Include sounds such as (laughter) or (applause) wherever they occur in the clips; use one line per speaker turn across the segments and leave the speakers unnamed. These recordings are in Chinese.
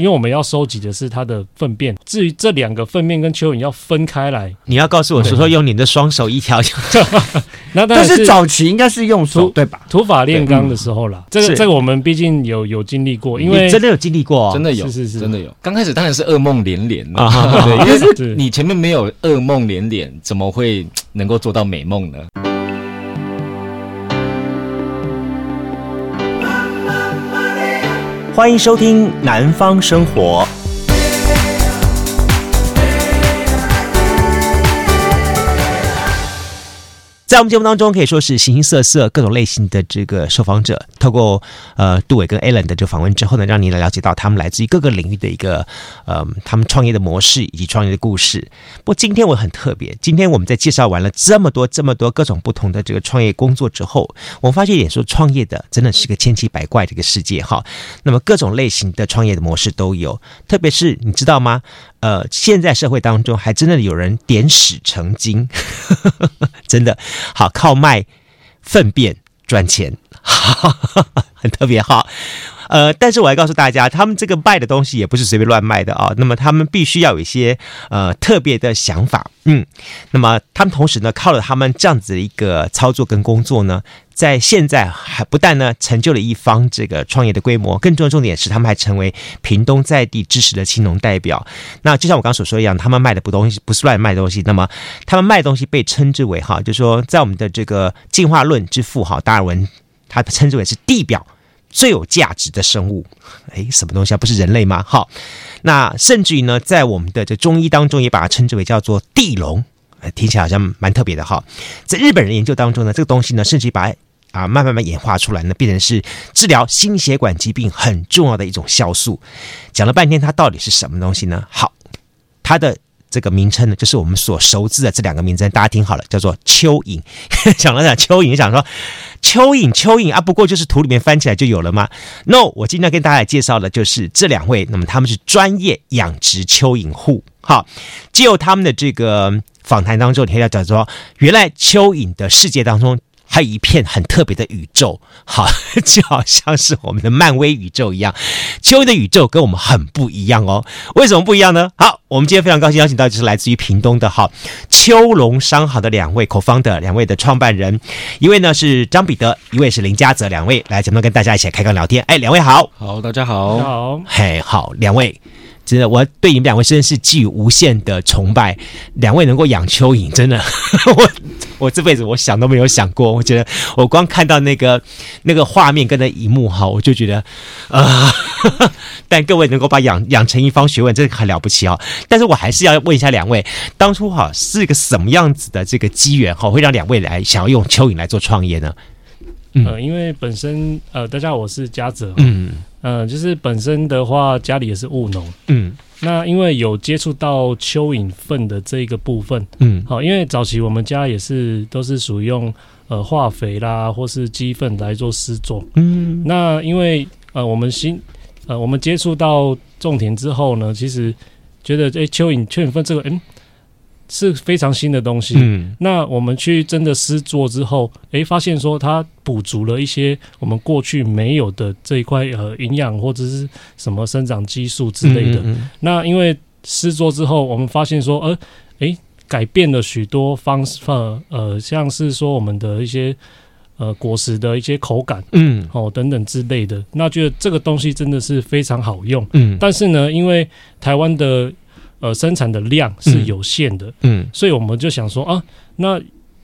因为我们要收集的是它的粪便。至于这两个粪便跟蚯蚓要分开来，
你要告诉我说说用你的双手一条一条。(laughs)
那但是早期应该是用手对吧？
土法炼钢的时候啦，这个这个我们毕竟有有经历过，因为
真的有经历过，
真的有，
是是是，
真的有。刚开始当然是噩梦连连啊，对，因为 (laughs) 是你前面没有噩梦连连，怎么会能够做到美梦呢？
欢迎收听《南方生活》。在我们节目当中，可以说是形形色色、各种类型的这个受访者，透过呃杜伟跟 Alan 的这个访问之后呢，让你来了解到他们来自于各个领域的一个呃他们创业的模式以及创业的故事。不过今天我很特别，今天我们在介绍完了这么多这么多各种不同的这个创业工作之后，我们发现一点说，创业的真的是个千奇百怪的一个世界哈。那么各种类型的创业的模式都有，特别是你知道吗？呃，现在社会当中还真的有人点屎成金，(laughs) 真的好靠卖粪便赚钱，(laughs) 很特别哈。呃，但是我要告诉大家，他们这个卖的东西也不是随便乱卖的啊。那么他们必须要有一些呃特别的想法，嗯。那么他们同时呢，靠了他们这样子的一个操作跟工作呢，在现在还不但呢成就了一方这个创业的规模，更重要的重点是他们还成为屏东在地支持的青农代表。那就像我刚刚所说一样，他们卖的不东西不是乱卖东西，那么他们卖东西被称之为哈，就是说在我们的这个进化论之父哈达尔文，他称之为是地表。最有价值的生物，哎，什么东西啊？不是人类吗？好，那甚至于呢，在我们的这中医当中，也把它称之为叫做地龙，听起来好像蛮特别的哈。在日本人研究当中呢，这个东西呢，甚至于把啊慢慢慢演化出来呢，变成是治疗心血管疾病很重要的一种酵素。讲了半天，它到底是什么东西呢？好，它的。这个名称呢，就是我们所熟知的这两个名称，大家听好了，叫做蚯蚓。(laughs) 想了想，蚯蚓，想说蚯蚓，蚯蚓啊，不过就是土里面翻起来就有了吗？No，我今天跟大家介绍的就是这两位，那么他们是专业养殖蚯蚓户。好，借由他们的这个访谈当中，你可以讲说，原来蚯蚓的世界当中。还有一片很特别的宇宙，好，(laughs) 就好像是我们的漫威宇宙一样。蚯蚓的宇宙跟我们很不一样哦，为什么不一样呢？好，我们今天非常高兴邀请到就是来自于屏东的哈秋龙商行的两位 co-founder，两位的创办人，一位呢是张彼得，一位是林嘉泽，两位来节目跟大家一起来开杠聊天。哎，两位好，
好，大家好，
好，
嘿，好，两位。真的，我对你们两位真的是寄予无限的崇拜。两位能够养蚯蚓，真的，(laughs) 我我这辈子我想都没有想过。我觉得我光看到那个那个画面跟那一幕哈，我就觉得啊、呃。(laughs) 但各位能够把养养成一方学问，真的很了不起啊。但是我还是要问一下两位，当初哈是一个什么样子的这个机缘哈，会让两位来想要用蚯蚓来做创业呢？
嗯、呃，因为本身呃，大家好，我是嘉泽，
嗯。
呃，就是本身的话，家里也是务农，
嗯，
那因为有接触到蚯蚓粪的这一个部分，
嗯，
好，因为早期我们家也是都是属于用呃化肥啦，或是鸡粪来做施作，
嗯，
那因为呃我们新呃我们接触到种田之后呢，其实觉得哎蚯蚓蚯蚓粪这个嗯。是非常新的东西。
嗯，
那我们去真的试做之后，诶，发现说它补足了一些我们过去没有的这一块呃营养或者是什么生长激素之类的。
嗯嗯，
那因为试做之后，我们发现说，呃，诶，改变了许多方式，呃，像是说我们的一些呃果实的一些口感，
嗯，
哦等等之类的。那觉得这个东西真的是非常好用。
嗯，
但是呢，因为台湾的呃，生产的量是有限的，
嗯，
所以我们就想说啊，那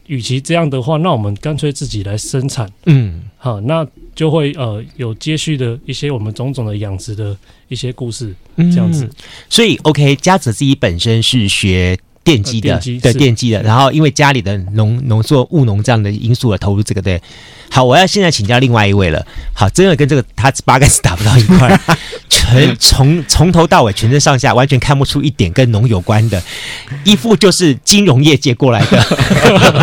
与其这样的话，那我们干脆自己来生产，
嗯，
好，那就会呃有接续的一些我们种种的养殖的一些故事，这样子。
嗯、所以，OK，家泽自己本身是学电机的，对、呃、电机的，然后因为家里的农农作务农这样的因素而投入这个，对。好，我要现在请教另外一位了。好，真的跟这个他八竿子打不到一块，(laughs) 全从从头到尾全身上下完全看不出一点跟农有关的，一副就是金融业界过来的。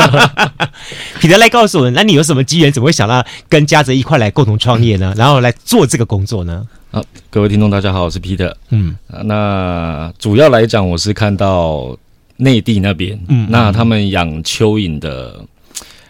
(laughs) 彼得来告诉我，那你有什么机缘，怎么会想到跟嘉泽一块来共同创业呢？然后来做这个工作呢？
好，各位听众大家好，我是彼得。
嗯，
那主要来讲，我是看到内地那边，嗯，那他们养蚯蚓的。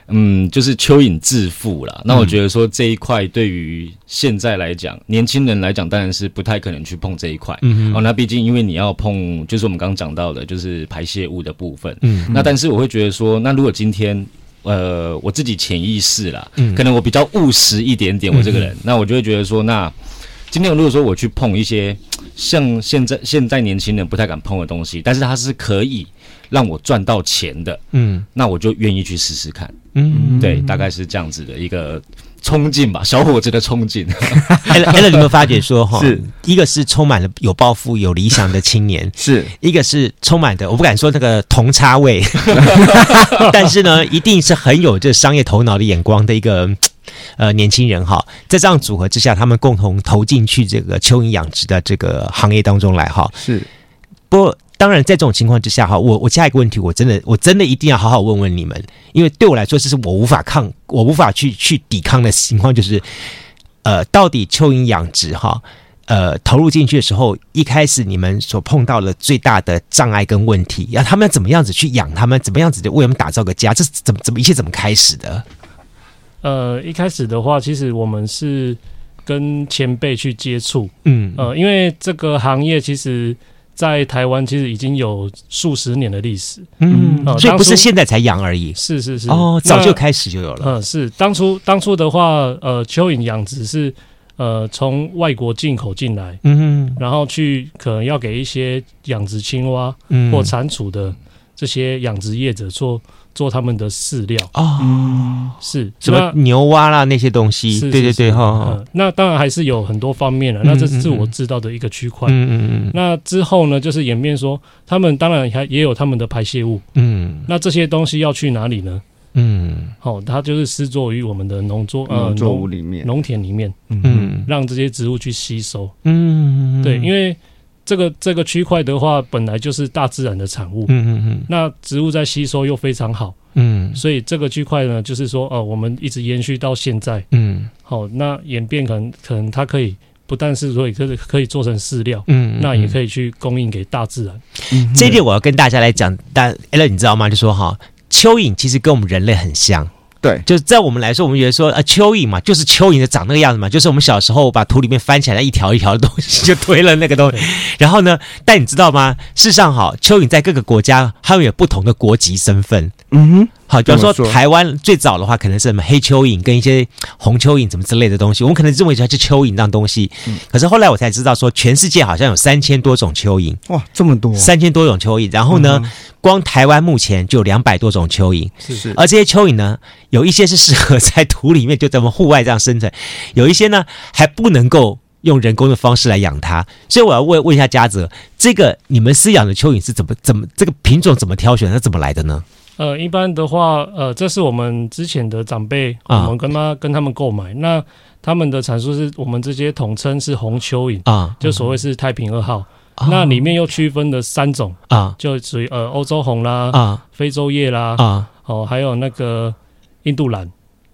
嗯，就是蚯蚓致富啦。那我觉得说这一块对于现在来讲，年轻人来讲，当然是不太可能去碰这一块。嗯哦，那毕竟因为你要碰，就是我们刚刚讲到的，就是排泄物的部分。嗯，那但是我会觉得说，那如果今天，呃，我自己潜意识啦，嗯，可能我比较务实一点点，我这个人，那我就会觉得说，那今天如果说我去碰一些像现在现在年轻人不太敢碰的东西，但是它是可以。让我赚到钱的，嗯，那我就愿意去试试看，嗯，对，大概是这样子的一个冲劲吧，小伙子的冲
劲。(laughs) 你有没有发觉说哈，是一个是充满了有抱负、有理想的青年，(laughs) 是一个是充满的，我不敢说那个铜叉位，(laughs) 但是呢，一定是很有这商业头脑的眼光的一个呃年轻人哈，在这样组合之下，他们共同投进去这个蚯蚓养殖的这个行业当中来哈，是不过。当然，在这种情况之下，哈，我我下一个问题，我真的我真的一定要好好问问你们，因为对我来说，这是我无法抗，我无法去去抵抗的情况，就是，呃，到底蚯蚓养殖哈，呃，投入进去的时候，一开始你们所碰到的最大的障碍跟问题，要他们怎么样子去养他们，怎么样子的为他们打造个家，这是怎么怎么一切怎么开始的？
呃，一开始的话，其实我们是跟前辈去接触，嗯，呃，因为这个行业其实。在台湾其实已经有数十年的历史，
嗯，呃、所以不是现在才养而已，
是是是，
哦，早就开始就有了，
嗯、呃，是。当初当初的话，呃，蚯蚓养殖是呃从外国进口进来，嗯哼，然后去可能要给一些养殖青蛙或蟾蜍的这些养殖业者做。做他们的饲料啊、哦，是
什么牛蛙啦那些东西，是是是对对对哈、
呃。那当然还是有很多方面了，那这是我知道的一个区块。嗯嗯嗯。那之后呢，就是演变说，他们当然还也有他们的排泄物。嗯。那这些东西要去哪里呢？嗯。好、哦，它就是施作于我们的农作呃农作物里面、农田里面。嗯。让这些植物去吸收。嗯。对，因为。这个这个区块的话，本来就是大自然的产物。嗯嗯嗯。那植物在吸收又非常好。嗯。所以这个区块呢，就是说，哦，我们一直延续到现在。嗯。好，那演变可能可能它可以不但是说可以可以做成饲料。嗯。那也可以去供应给大自然。
嗯。这一点我要跟大家来讲，但 Allen 你知道吗？就说哈，蚯蚓其实跟我们人类很像。对，就是在我们来说，我们觉得说啊，蚯蚓嘛，就是蚯蚓的长那个样子嘛，就是我们小时候把土里面翻起来一条一条的东西，就推了那个东西。然后呢，但你知道吗？事实上，哈，蚯蚓在各个国家，它们有不同的国籍身份。嗯哼。好，比方说台湾最早的话，可能是什么黑蚯蚓跟一些红蚯蚓什么之类的东西，我们可能认为它是蚯蚓这样东西。嗯。可是后来我才知道，说全世界好像有三千多种蚯蚓。
哇，这么多！
三千多种蚯蚓。然后呢，光台湾目前就有两百多种蚯蚓。是是。而这些蚯蚓呢，有一些是适合在土里面，就咱们户外这样生存；有一些呢，还不能够用人工的方式来养它。所以我要问问一下嘉泽，这个你们饲养的蚯蚓是怎么怎么这个品种怎么挑选？它怎么来的呢？
呃，一般的话，呃，这是我们之前的长辈，我们跟他跟他们购买，那他们的阐述是我们这些统称是红蚯蚓啊，就所谓是太平二号，那里面又区分了三种啊，就属于呃欧洲红啦啊，非洲叶啦啊，哦，还有那个印度蓝。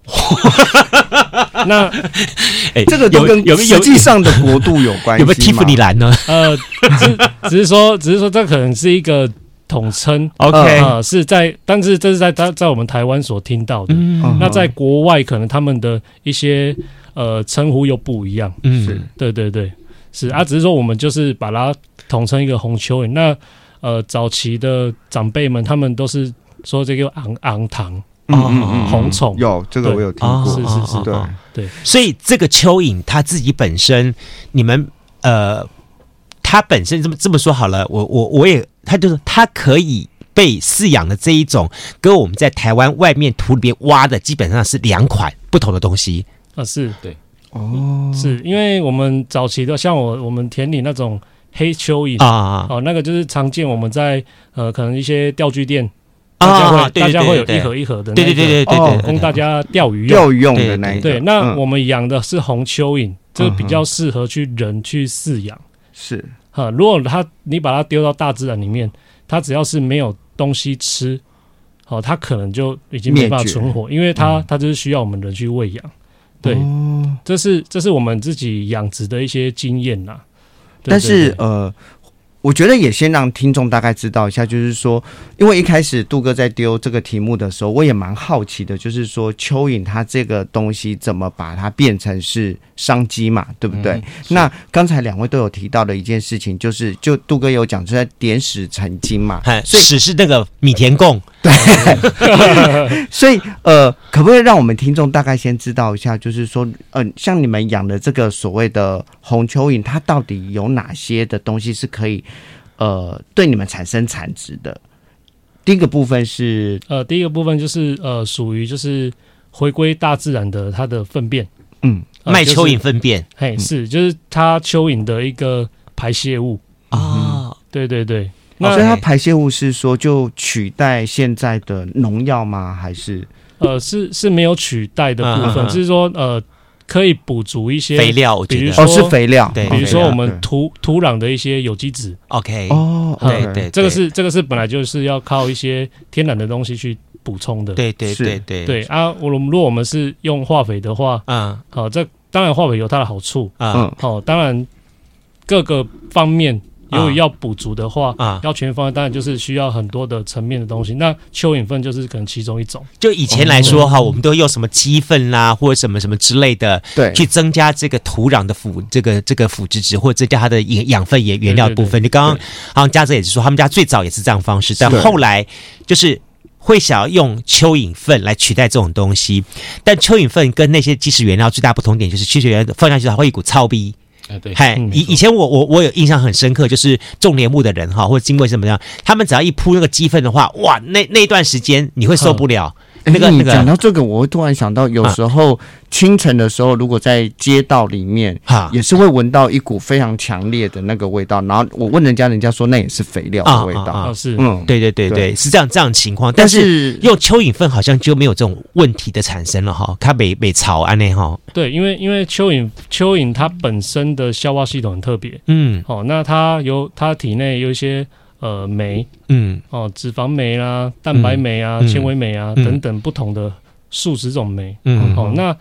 (laughs)
那哎，这个都跟有实际上的国度有关系，
有没有蒂芙尼蓝呢？
呃，只只是说，只是说，这可能是一个。统称，OK。啊、呃，是在，但是这是在在在我们台湾所听到的。嗯、那在国外，可能他们的一些呃称呼又不一样。嗯，是。对对对，是啊，只是说我们就是把它统称一个红蚯蚓。那呃，早期的长辈们，他们都是说这个昂昂糖啊，红虫。
有这个我有听过，
是是是，对。对。
所以这个蚯蚓它自己本身，你们呃。它本身这么这么说好了，我我我也，它就是它可以被饲养的这一种，跟我们在台湾外面土里面挖的基本上是两款不同的东西。
啊，是。对。哦，是因为我们早期的像我我们田里那种黑蚯蚓啊，哦，那个就是常见我们在呃可能一些钓具店啊，大家会有一盒一盒的，
对对对对对，
供大家钓鱼
钓鱼用的那一
对，那我们养的是红蚯蚓，这个比较适合去人去饲养，是。哈，如果它你把它丢到大自然里面，它只要是没有东西吃，好，它可能就已经没办法存活，因为它它就是需要我们人去喂养。对，这是这是我们自己养殖的一些经验呐。
但是呃，我觉得也先让听众大概知道一下，就是说，因为一开始杜哥在丢这个题目的时候，我也蛮好奇的，就是说蚯蚓它这个东西怎么把它变成是商机嘛，对不对？那刚才两位都有提到的一件事情，就是就杜哥有讲出来点石成金嘛，
所以是那个米田共，(laughs)
对，所以呃，可不可以让我们听众大概先知道一下，就是说，嗯、呃，像你们养的这个所谓的红蚯蚓，它到底有哪些的东西是可以？呃，对你们产生产值的？第一个部分是
呃，第一个部分就是呃，属于就是回归大自然的它的粪便，
嗯，卖蚯蚓粪便，
嘿，是就是它蚯蚓的一个排泄物。
啊，哦、
对对对，
那所以它排泄物是说就取代现在的农药吗？还是？
呃，是是没有取代的部分，就、啊、是说呃。可以补足一些
肥料，
比如说
哦是肥料，
对，比如说我们土土壤的一些有机质
，OK，
哦，
对对，
这个是这个是本来就是要靠一些天然的东西去补充的，
对对对对。
对啊，我们如果我们是用化肥的话，嗯，好，这当然化肥有它的好处，嗯，好，当然各个方面。如果要补足的话，啊，要全方位，当然就是需要很多的层面的东西。那蚯蚓粪就是可能其中一种。
就以前来说哈，我们都用什么鸡粪啦，或者什么什么之类的，对，去增加这个土壤的腐这个这个腐殖质，或者增加它的养养分也原料的部分。就刚刚好像嘉泽也是说，他们家最早也是这样方式，但后来就是会想要用蚯蚓粪来取代这种东西。但蚯蚓粪跟那些基质原料最大不同点就是，基质原料放下去它会一股臭味。
哎，对，
嗨，以以前我我我有印象很深刻，就是种莲雾的人哈，或者经过什么样，他们只要一铺那个鸡粪的话，哇，那那段时间你会受不了。那个那个，
讲到这个，我会突然想到，有时候清晨的时候，如果在街道里面，哈，也是会闻到一股非常强烈的那个味道。然后我问人家，人家说那也是肥料的味道。
是，
嗯，对对对对，是这样这样情况。但是用蚯蚓粪好像就没有这种问题的产生了哈，它没没潮安内哈。
对，因为因为蚯蚓蚯蚓它本身的消化系统很特别，
嗯，
好，那它有它体内有一些。呃，酶，
嗯，
哦，脂肪酶啦，蛋白酶啊，纤维酶啊，等等不同的数十种酶，嗯，哦，那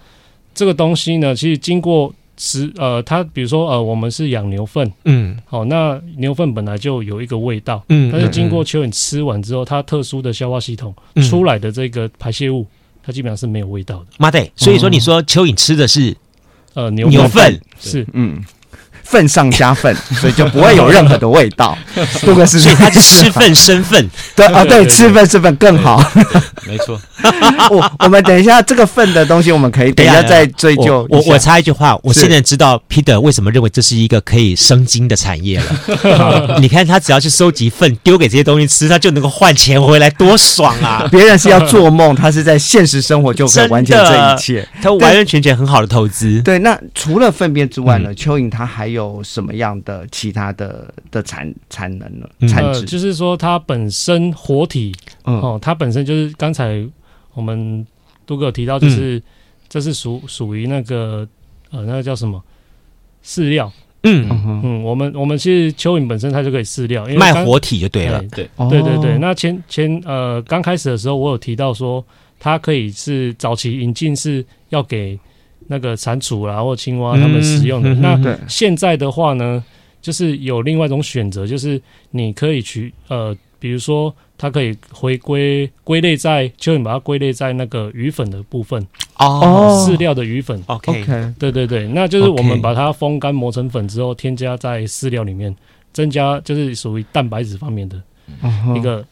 这个东西呢，其实经过吃，呃，它比如说，呃，我们是养牛粪，
嗯，
好，那牛粪本来就有一个味道，嗯，但是经过蚯蚓吃完之后，它特殊的消化系统出来的这个排泄物，它基本上是没有味道的。
妈的，所以说你说蚯蚓吃的是
呃牛
牛粪，
是，
嗯。粪上加粪，(laughs) 所以就不会有任何的味道。(laughs) 杜哥是，
所以他是吃粪生粪。(laughs)
对啊，对，吃粪生粪更好。
没错。
我我们等一下这个粪的东西，我们可以等一下再追究。
我我插一句话，我现在知道 Peter 为什么认为这是一个可以生金的产业了。你看他只要去收集粪，丢给这些东西吃，他就能够换钱回来，多爽啊！
别人是要做梦，他是在现实生活就可以完成这一切，
他完完全全很好的投资。
对，那除了粪便之外呢？蚯蚓它还有。有什么样的其他的的产产能呢？产值、
呃、就是说它本身活体，嗯、哦，它本身就是刚才我们都哥有提到，就是、嗯、这是属属于那个呃那个叫什么？饲料，
嗯。
嗯，我们我们其实蚯蚓本身它就可以饲料，因为
卖活体就对了，
对。对对对。那前前呃刚开始的时候，我有提到说它可以是早期引进是要给。那个蟾蜍啦，或青蛙，他们使用的。嗯、那现在的话呢，就是有另外一种选择，就是你可以去呃，比如说它可以回归归类在，蚯蚓把它归类在那个鱼粉的部分
哦，
饲料的鱼粉。
OK，
对对对，那就是我们把它风干磨成粉之后，添加在饲料里面，增加就是属于蛋白质方面的一个。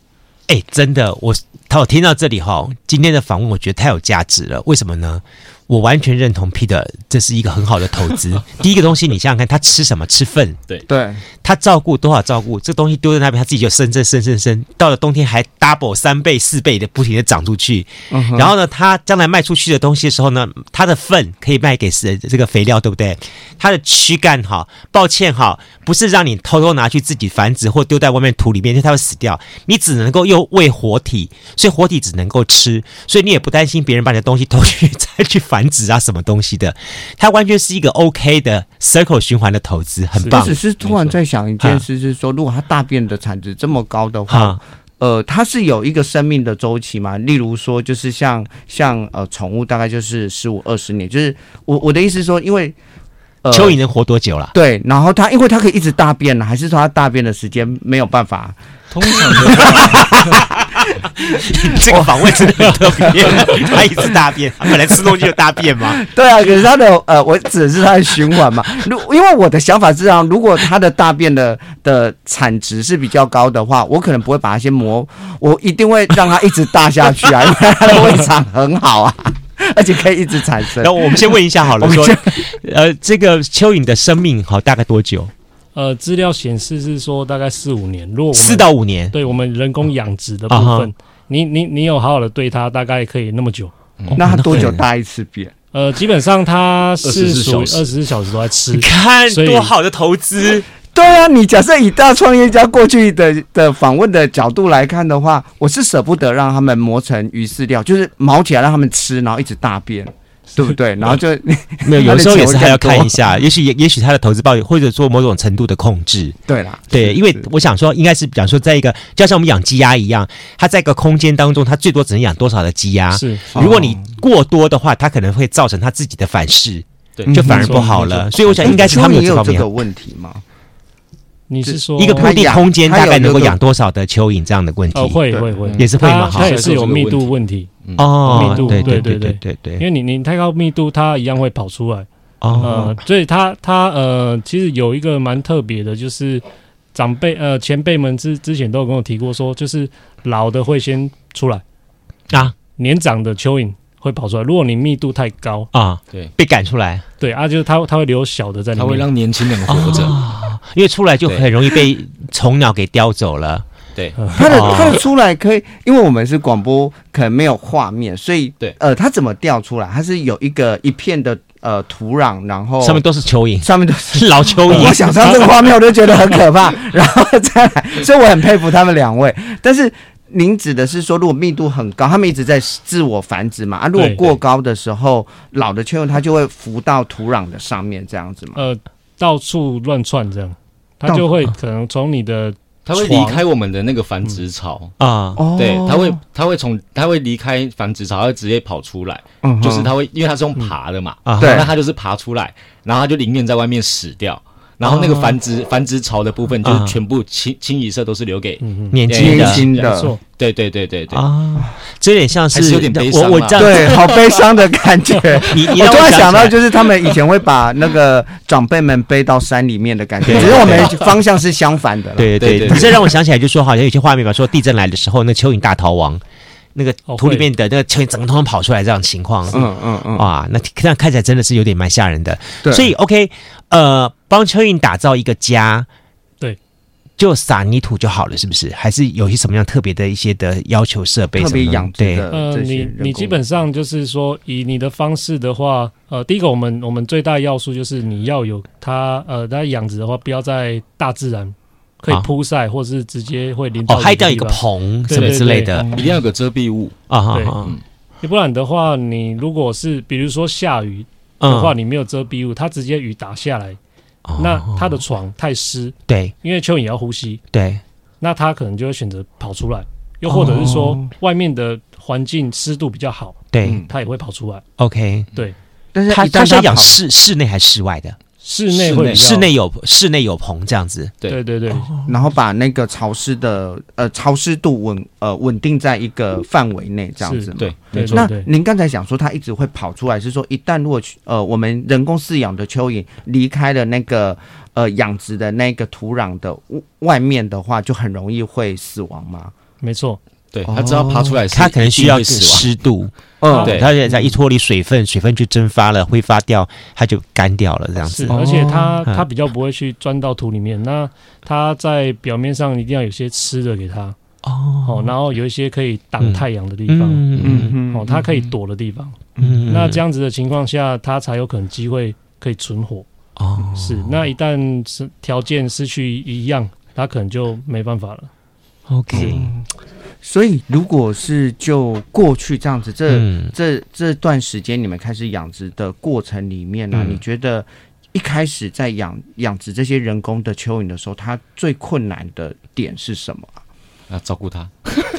哎、欸，真的，我他我听到这里哈，今天的访问我觉得太有价值了。为什么呢？我完全认同 Peter，这是一个很好的投资。(laughs) 第一个东西，你想想看，他吃什么？吃粪。
对
对，
他照顾多少照顾？这东西丢在那边，他自己就生生生生生，到了冬天还 double 三倍四倍的不停的长出去。嗯、然后呢，他将来卖出去的东西的时候呢，他的粪可以卖给是这个肥料，对不对？他的躯干哈，抱歉哈，不是让你偷偷拿去自己繁殖或丢在外面土里面，因为它会死掉。你只能够用喂活体，所以活体只能够吃，所以你也不担心别人把你的东西偷去再去繁。繁殖啊，什么东西的？它完全是一个 OK 的 circle 循环的投资，很棒。
我只是突然在想一件事，是说，如果它大便的产值这么高的话，哈呃，它是有一个生命的周期嘛？例如说，就是像像呃宠物，大概就是十五二十年。就是我我的意思是说，因为。呃，
蚯蚓能活多久了？
对，然后它因为它可以一直大便呢，还是说它大便的时间没有办法？
通常的话，(laughs) (laughs)
这个访问真的很特别。他一直大便，他本来吃东西就大便嘛。
对啊，可是他的呃，我指的是他的循环嘛。如因为我的想法是这样，如果他的大便的的产值是比较高的话，我可能不会把它先磨，我一定会让它一直大下去啊，(laughs) 因为它的胃肠很好啊。而且可以一直产生。
那我们先问一下好了，说，呃，这个蚯蚓的生命好大概多久？
呃，资料显示是说大概四五年。如果
四到五年，
对我们人工养殖的部分，你你你有好好的对它，大概可以那么久。
那它多久大一次便？
呃，基本上它是属于二十四小时都在吃。
你看多好的投资。(laughs)
对啊，你假设以大创业家过去的的访问的角度来看的话，我是舍不得让他们磨成鱼饲料，就是毛起来让他们吃，然后一直大便，对不对？然后就 (laughs)
没有，有时候也是还要看一下，也许也也许他的投资报或者做某种程度的控制。
对啦，
对，因为我想说，应该是比方说，在一个就像我们养鸡鸭一样，它在一个空间当中，它最多只能养多少的鸡鸭？
是，
如果你过多的话，它可能会造成它自己的反噬，对，就反而不好了。所以我想，应该是他们
有这个问题吗？
你是说
一个固定空间大概能够养多少的蚯蚓这样的问题？
哦，会会会，
也是会嘛？
它也是有密度问题
哦，
密度
对对对对对对，
因为你你太高密度，它一样会跑出来
哦。
所以它它呃，其实有一个蛮特别的，就是长辈呃前辈们之之前都有跟我提过，说就是老的会先出来啊，年长的蚯蚓会跑出来。如果你密度太高
啊，对，被赶出来，
对啊，就是它它会留小的在里面，
它会让年轻人活着。
因为出来就很容易被 (laughs) 虫鸟给叼走了。
对，
它的它的出来可以，因为我们是广播，可能没有画面，所以
对，
呃，它怎么掉出来？它是有一个一片的呃土壤，然后
上面都是蚯蚓，
上面都是 (laughs)
老蚯蚓。
我想上这个画面，我就觉得很可怕。(laughs) 然后再来，所以我很佩服他们两位。但是您指的是说，如果密度很高，他们一直在自我繁殖嘛？啊，如果过高的时候，老的蚯蚓它就会浮到土壤的上面，这样子嘛？
呃。到处乱窜，这样，它就会可能从你的，
它会离开我们的那个繁殖巢
啊，
对，它会，它会从，它会离开繁殖巢，它会直接跑出来，就是它会，因为它是用爬的嘛，对，那它就是爬出来，然后它就宁愿在外面死掉。然后那个繁殖繁殖巢的部分，就是全部清清一色都是留给
年轻
的，
对对对对对。
啊，这有点像是
有点悲伤，
我我
对，好悲伤的感觉。(laughs)
你
我突然想到，就是他们以前会把那个长辈们背到山里面的感觉，只是我们方向是相反的。
对对对，你这让我想起来，就说好像有些画面吧，说地震来的时候，那蚯蚓大逃亡。那个土里面的那个蚯蚓整个通通跑出来这样情况，
嗯嗯嗯，
哇，那这样看起来真的是有点蛮吓人的。
对，
所以 OK，呃，帮蚯蚓打造一个家，
对，
就撒泥土就好了，是不是？还是有些什么样特别的一些的要求设备？
特别养
对，
呃，你你基本上就是说，以你的方式的话，呃，第一个我们我们最大要素就是你要有它，呃，它养殖的话，不要在大自然。可以铺晒，或是直接会淋到。
哦，还掉一个棚什么之类的，
一定要有个遮蔽物
啊。
对，要不然的话，你如果是比如说下雨的话，你没有遮蔽物，它直接雨打下来，那他的床太湿。
对，
因为蚯蚓也要呼吸。
对，那
它可能就会选择跑出来，又或者是说外面的环境湿度比较好，
对，
它也会跑出来。
OK，
对，
但是
它它是养室室内还是室外的？
室内会
室内有室内有棚这样子，
对对对对，
然后把那个潮湿的呃潮湿度稳呃稳定在一个范围内这样子，
对，
没错。
那您刚才讲说它一直会跑出来，是说一旦如果呃我们人工饲养的蚯蚓离开了那个呃养殖的那个土壤的外面的话，就很容易会死亡吗？
没错。
对，它只要爬出来，
它可能需要湿度，嗯，对，它在一脱离水分，水分就蒸发了，挥发掉，它就干掉了，这样子。
而且它它比较不会去钻到土里面，那它在表面上一定要有些吃的给它哦，然后有一些可以挡太阳的地方，嗯嗯，哦，它可以躲的地方，嗯，那这样子的情况下，它才有可能机会可以存活。哦。是，那一旦是条件失去一样，它可能就没办法了。
OK。
所以，如果是就过去这样子，这、嗯、这这段时间你们开始养殖的过程里面呢、啊，嗯、你觉得一开始在养养殖这些人工的蚯蚓的时候，它最困难的点是什么？
啊，照顾他。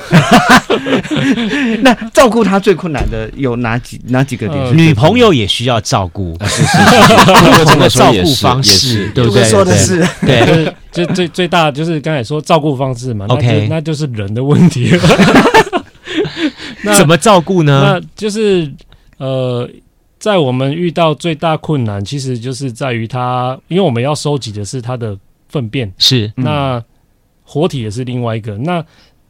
(laughs)
那照顾他最困难的有哪几哪几个点？
呃、女朋友也需要照顾，
是 (laughs) 是是，
这个照顾方式，对不对？
说的是
对，
对就最最大就是刚才说照顾方式嘛。OK，那就是人的问题了。
那怎么照顾呢？
那就是呃，在我们遇到最大困难，其实就是在于他，因为我们要收集的是他的粪便，
是
那活体也是另外一个。那。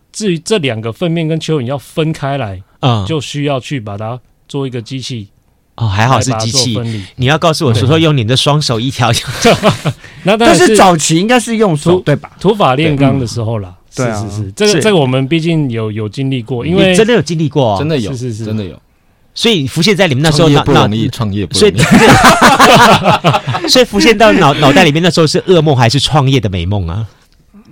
至于这两个粪便跟蚯蚓要分开来，嗯，就需要去把它做一个机器
哦，还好是机器。你要告诉我说说用你的双手一条，(laughs)
那
但是早期应该是用手对吧？
土法炼钢的时候啦，是是是，这个这个我们毕竟有有经历过，因为
真的有经历过，
真的有，
是是是，
真的有。
所以浮现在你们那时候
脑不容易，创业不容易，
所以 (laughs) 浮现到脑脑袋里面那时候是噩梦还是创业的美梦啊？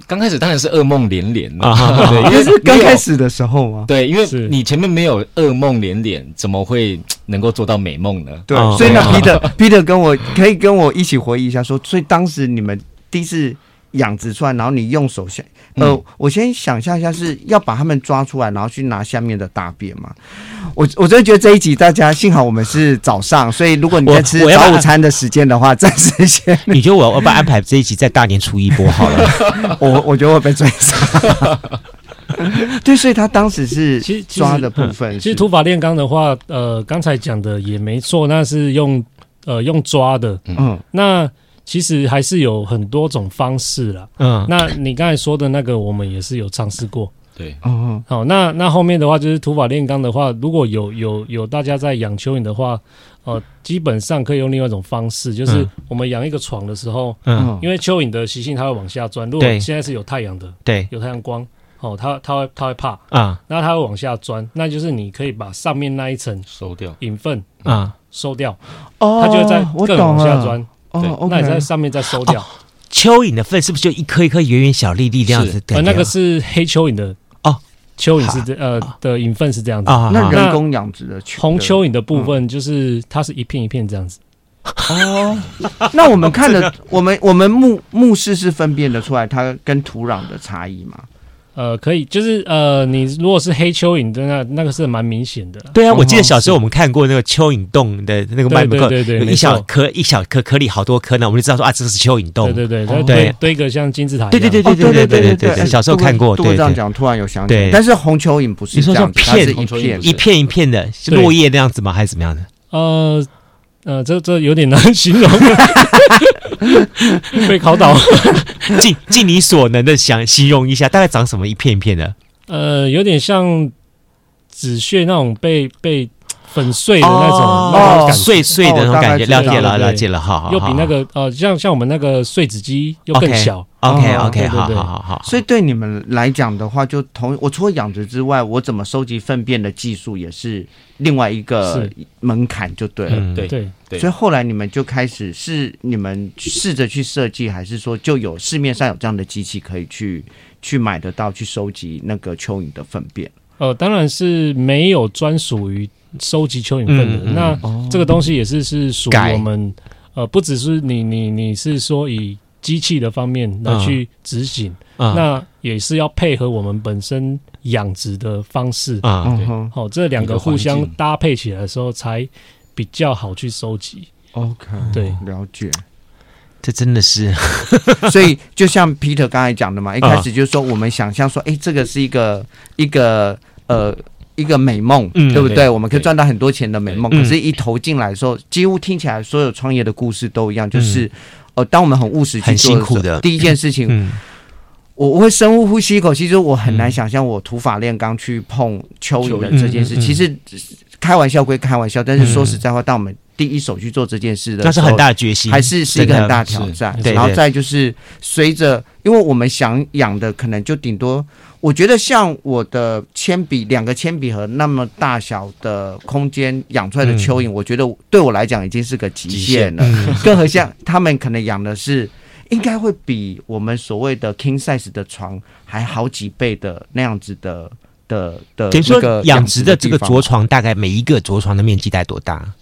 刚开始当然是噩梦连连啊，(laughs)
对，因为是刚开始的时候嘛。
对，因为你前面没有噩梦连连，怎么会能够做到美梦呢？
对，所以呢，Peter，Peter 跟我可以跟我一起回忆一下，说，所以当时你们第一次养殖出来，然后你用手先，呃，我先想象一下，是要把他们抓出来，然后去拿下面的大便嘛。我我真的觉得这一集大家幸好我们是早上，所以如果你在吃早午餐的时间的话，暂时先。
你觉得我我把安排这一集在大年初一播好了？(laughs)
我我觉得我被追杀。(laughs) 对，所以他当时是其实抓的部分。
其实土法炼钢的话，呃，刚才讲的也没错，那是用呃用抓的。嗯，那其实还是有很多种方式啦。嗯，那你刚才说的那个，我们也是有尝试过。
对，
嗯，好，那那后面的话就是土法炼钢的话，如果有有有大家在养蚯蚓的话，呃，基本上可以用另外一种方式，就是我们养一个床的时候，嗯，因为蚯蚓的习性它会往下钻，如果现在是有太阳的，
对，
有太阳光，哦，它它会它会怕啊，那它会往下钻，那就是你可以把上面那一层
收掉，
引粪啊。收掉，哦，它就会在更往下钻，哦，那你在上面再收掉。
蚯蚓的粪是不是就一颗一颗圆圆小粒粒这样子？
呃，那个是黑蚯蚓的哦。蚯蚓是这呃的蚓粪是这样子啊，
那人工养殖的
红蚯蚓的部分就是它是一片一片这样子
哦。那我们看的 (laughs) 我们我们目目视是分辨得出来它跟土壤的差异吗？
呃，可以，就是呃，你如果是黑蚯蚓的那那个是蛮明显的。
对啊，我记得小时候我们看过那个蚯蚓洞的那个卖对对对，一小颗一小颗颗粒好多颗呢，我们就知道说啊，这是蚯蚓洞。
对对对，对堆个像金字塔。
对对对对对对对对对，小时候看过。
对这样讲，突然有想起。但是红蚯蚓不是这样，它是一片
一片一片的，落叶那样子吗？还是怎么样的？
呃。呃，这这有点难形容，(laughs) 被考倒。
尽尽你所能的想形容一下，大概长什么一片一片的？
呃，有点像纸屑那种被被。粉碎的那种，那种
碎碎的那种感觉，了解了，了解了，好好。
又比那个呃，像像我们那个碎纸机又更小。
OK，OK，好好好好。
所以对你们来讲的话，就同我除了养殖之外，我怎么收集粪便的技术也是另外一个门槛，就对了。
对对。
所以后来你们就开始是你们试着去设计，还是说就有市面上有这样的机器可以去去买得到，去收集那个蚯蚓的粪便？
呃，当然是没有专属于。收集蚯蚓粪的，嗯嗯、那这个东西也是是属于我们，呃，不只是你你你是说以机器的方面来去执行，嗯、那也是要配合我们本身养殖的方式。啊，好这两个互相搭配起来的时候，才比较好去收集。
OK，
对，
了解，
这真的是，(laughs)
所以就像 Peter 刚才讲的嘛，一开始就是说我们想象说，哎、欸，这个是一个一个呃。一个美梦，嗯、对不对？我们可以赚到很多钱的美梦。可是，一投进来的时候，几乎听起来所有创业的故事都一样，就是，嗯、呃，当我们很务实去做的时候，第一件事情，嗯、我我会深呼吸一口气，就是我很难想象我土法炼钢去碰蚯蚓的这件事。嗯、其实开玩笑归开玩笑，但是说实在话，当我们第一手去做这件事的
那是很大的决心，
还是是一个很大的挑战。然后再就是。随着，因为我们想养的可能就顶多。我觉得像我的铅笔，两个铅笔盒那么大小的空间养出来的蚯蚓，嗯、我觉得对。我来讲已经是个极限了。更何况他们可能养的是，应该会比我们所谓的 king size 的床还好几倍的那样子的的的。等于说
养殖的这个着床，大概每一个着床的面积大概多大？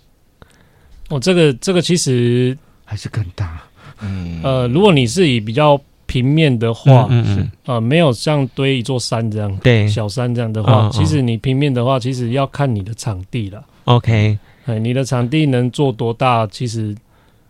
哦，这个这个其实
还是更大。
嗯，呃，如果你是以比较。平面的话，
嗯嗯，
呃，没有像堆一座山这样，
对，
小山这样的话，
嗯嗯
其实你平面的话，其实要看你的场地了。
OK，
哎，你的场地能做多大？其实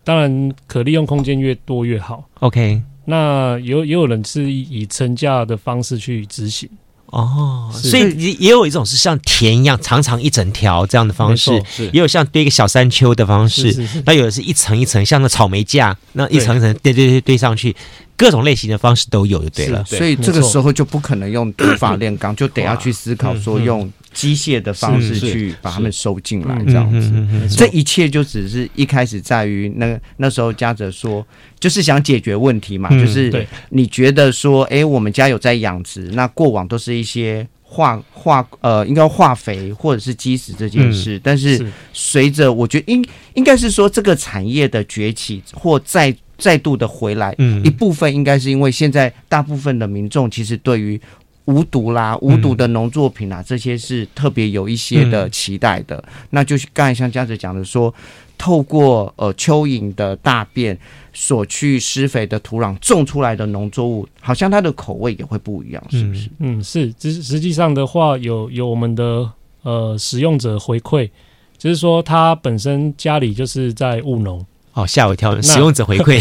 当然可利用空间越多越好。
OK，
那有也有人是以层架的方式去执行。
哦，所以也也有一种是像田一样长长一整条这样的方式也有像堆一个小山丘的方式，
是是是。
那有的是一层一层，像那草莓架，那一层一层堆堆堆堆上去，各种类型的方式都有，就对了。
所以这个时候就不可能用土法炼钢，就得要去思考说用机械的方式去把它们收进来，这样子。这一切就只是一开始在于那那时候嘉泽说，就是想解决问题嘛，
嗯
就是你觉得说，哎，我们家有在养殖，那过往都是一些化化呃，应该化肥或者是基石这件事，但是
是。
随着我觉得应应该是说这个产业的崛起或再再度的回来，
嗯。
一部分应该是因为现在大部分的民众其实对于无毒啦、无毒的农作品啊，这些是特别有一些的期待的。那就是刚才像嘉泽讲的说，透过呃蚯蚓的大便所去施肥的土壤种出来的农作物，好像它的口味也会不一样，是不是？
嗯，是，实实际上的话，有有我们的呃使用者回馈，就是说他本身家里就是在务农，
哦，吓我一跳！
那
使用者回馈，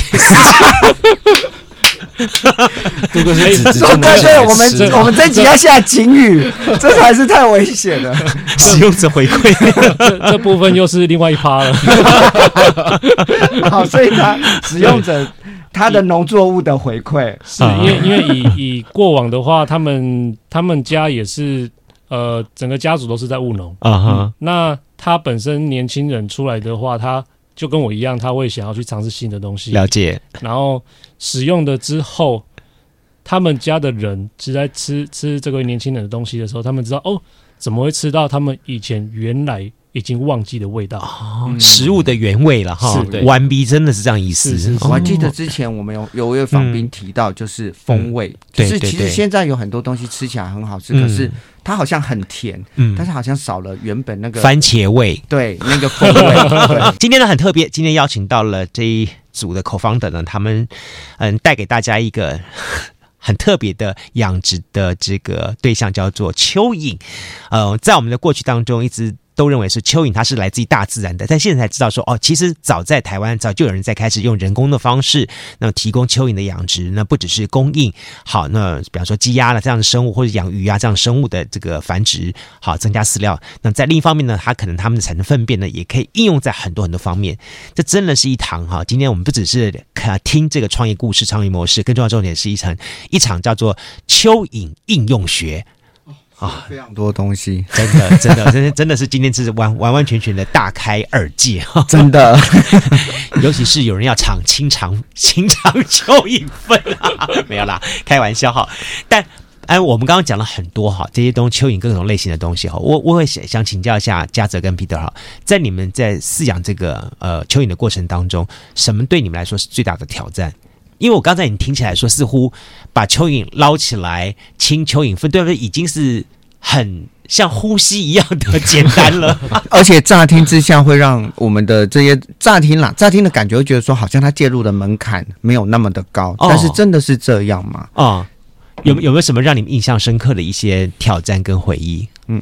(laughs)
这个是指
说对对，我们我们这集要下警语，(laughs) 这才是太危险了。(laughs)
使用者回馈，
这这部分又是另外一趴了。
好，所以他使用者他的农作物的回馈，
是因为因为以以过往的话，他们他们家也是呃整个家族都是在务农，
啊哈，
那他本身年轻人出来的话，他就跟我一样，他会想要去尝试新的东西，
了解，
然后使用的之后，他们家的人是在吃吃这个年轻人的东西的时候，他们知道哦，怎么会吃到他们以前原来已经忘记的味道？
哦，食物的原味了哈完逼真的是这样意思。
是是。是。
哦。
我还记得之前我们有有一位访宾提到，就是风味，
嗯
就是其实现在有很多东西吃起来很好吃，
嗯。
可是它好像很甜，
嗯
但是好像少了原本那个
番茄味。
对那个风味。(laughs)
今天呢很特别，今天邀请到了这一组的 co-founder 呢，他们嗯带给大家一个 (laughs) 很特别的养殖的这个对象，叫做蚯蚓。呃，在我们的过去当中，一直都认为是蚯蚓，它是来自于大自然的，但现在才知道说，哦，其实早在台湾早就有人在开始用人工的方式，那么提供蚯蚓的养殖，那不只是供应好，那比方说鸡鸭了这样的生物，或者养鱼啊这样生物的这个繁殖，好增加饲料。那在另一方面呢，它可能它们的产生粪便呢，也可以应用在很多很多方面。这真的是一堂哈，今天我们不只是看听这个创业故事、创业模式，更重要重点是一场一场叫做蚯蚓应用学。啊，
非常多东西，
真的，真的，真的，真的是今天是完完完全全的大开二戒哈！
真的。(laughs)
尤其是有人要尝清肠清肠蚯蚓粪啊，(laughs) 没有啦，开玩笑哈。但哎，我们刚刚讲了很多哈，这些东西蚯蚓各种类型的东西哈，我我会想想请教一下嘉泽跟 Peter 哈，在你们在饲养这个呃蚯蚓的过程当中，什么对你们来说是最大的挑战？因为我刚才你听起来说，似乎把蚯蚓捞起来清蚯蚓粪，对不对？已经是很像呼吸一样的简单了。(laughs)
而且乍听之下会让我们的这些乍听啦，乍听的感觉会觉得说，好像它介入的门槛没有那么的高，
哦
但是真的是这样吗？
啊、有有没有什么让你们印象深刻的一些挑战跟回忆？
嗯，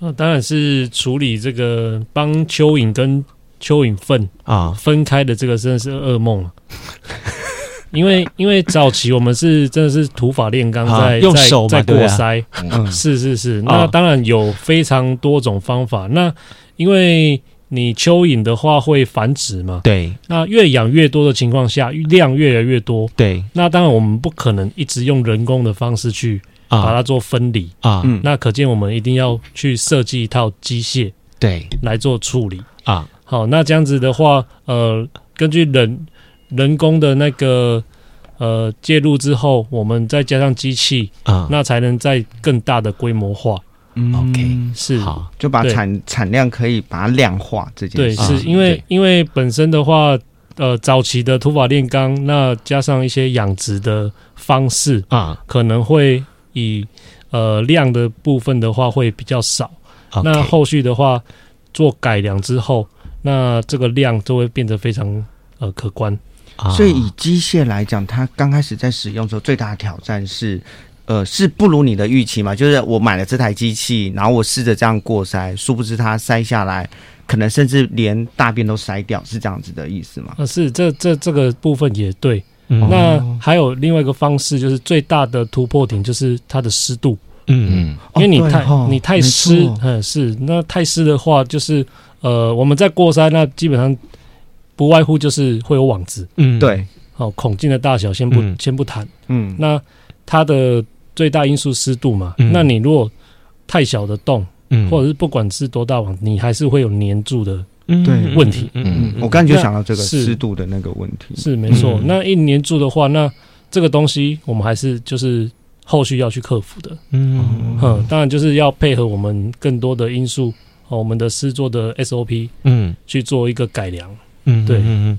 那当然是处理这个帮蚯蚓跟蚯蚓粪
啊、
分开的这个真的是噩梦了。(laughs) 因为因为早期我们是真的是土法炼钢
啊
在，
用手
在在
过
筛，
嗯。
是是是。
哦。
那当然有非常多种方法。那因为你蚯蚓的话会繁殖嘛，
对。
那越养越多的情况下，量越来越多。
对。
那当然我们不可能一直用人工的方式去把
啊
它做分离。
啊，
嗯。
那可见我们一定要去设计一套机械
对。
来做处理。
啊。
好，那这样子的话，呃，根据人人工的那个呃介入之后，我们再加上机器，
啊，
那才能再更大的规模化。
嗯。
OK
是，
好。
就把产产量可以把它量化这件事。
对，是因为因为本身的话，呃，早期的土法炼钢，那加上一些养殖的方式，
啊。
可能会以呃量的部分的话会比较少。那后续的话做改良之后，那这个量就会变得非常呃可观。
所以以机械来讲，它刚开始在使用的时候，最大的挑战是，呃，是不如你的预期嘛？就是我买了这台机器，然后我试着这样过筛，殊不知它筛下来，可能甚至连大便都筛掉，是这样子的意思吗？
啊，是这这这个部分也对。嗯、那还有另外一个方式，就是最大的突破点就是它的湿度。嗯嗯，因为你太、哦、你太湿，嗯，是那太湿的话，就是呃，我们在过筛，那基本上不外乎就是会有网子。
嗯，对。
哦，孔径的大小先不、嗯、先不谈。嗯，那它的最大因素湿度嘛、嗯，那你如果太小的洞，嗯，或者是不管是多大网，你还是会有粘住的。
嗯，对，
问题，
嗯。嗯，嗯，我刚才就想到这个湿度的那个问题，
是，是没错、嗯。那一黏住的话，那这个东西我们还是就是后续要去克服的，嗯。嗯，当然就是要配合我们更多的因素，和我们的诗作的 SOP，嗯，去做一个改良，嗯，对，嗯嗯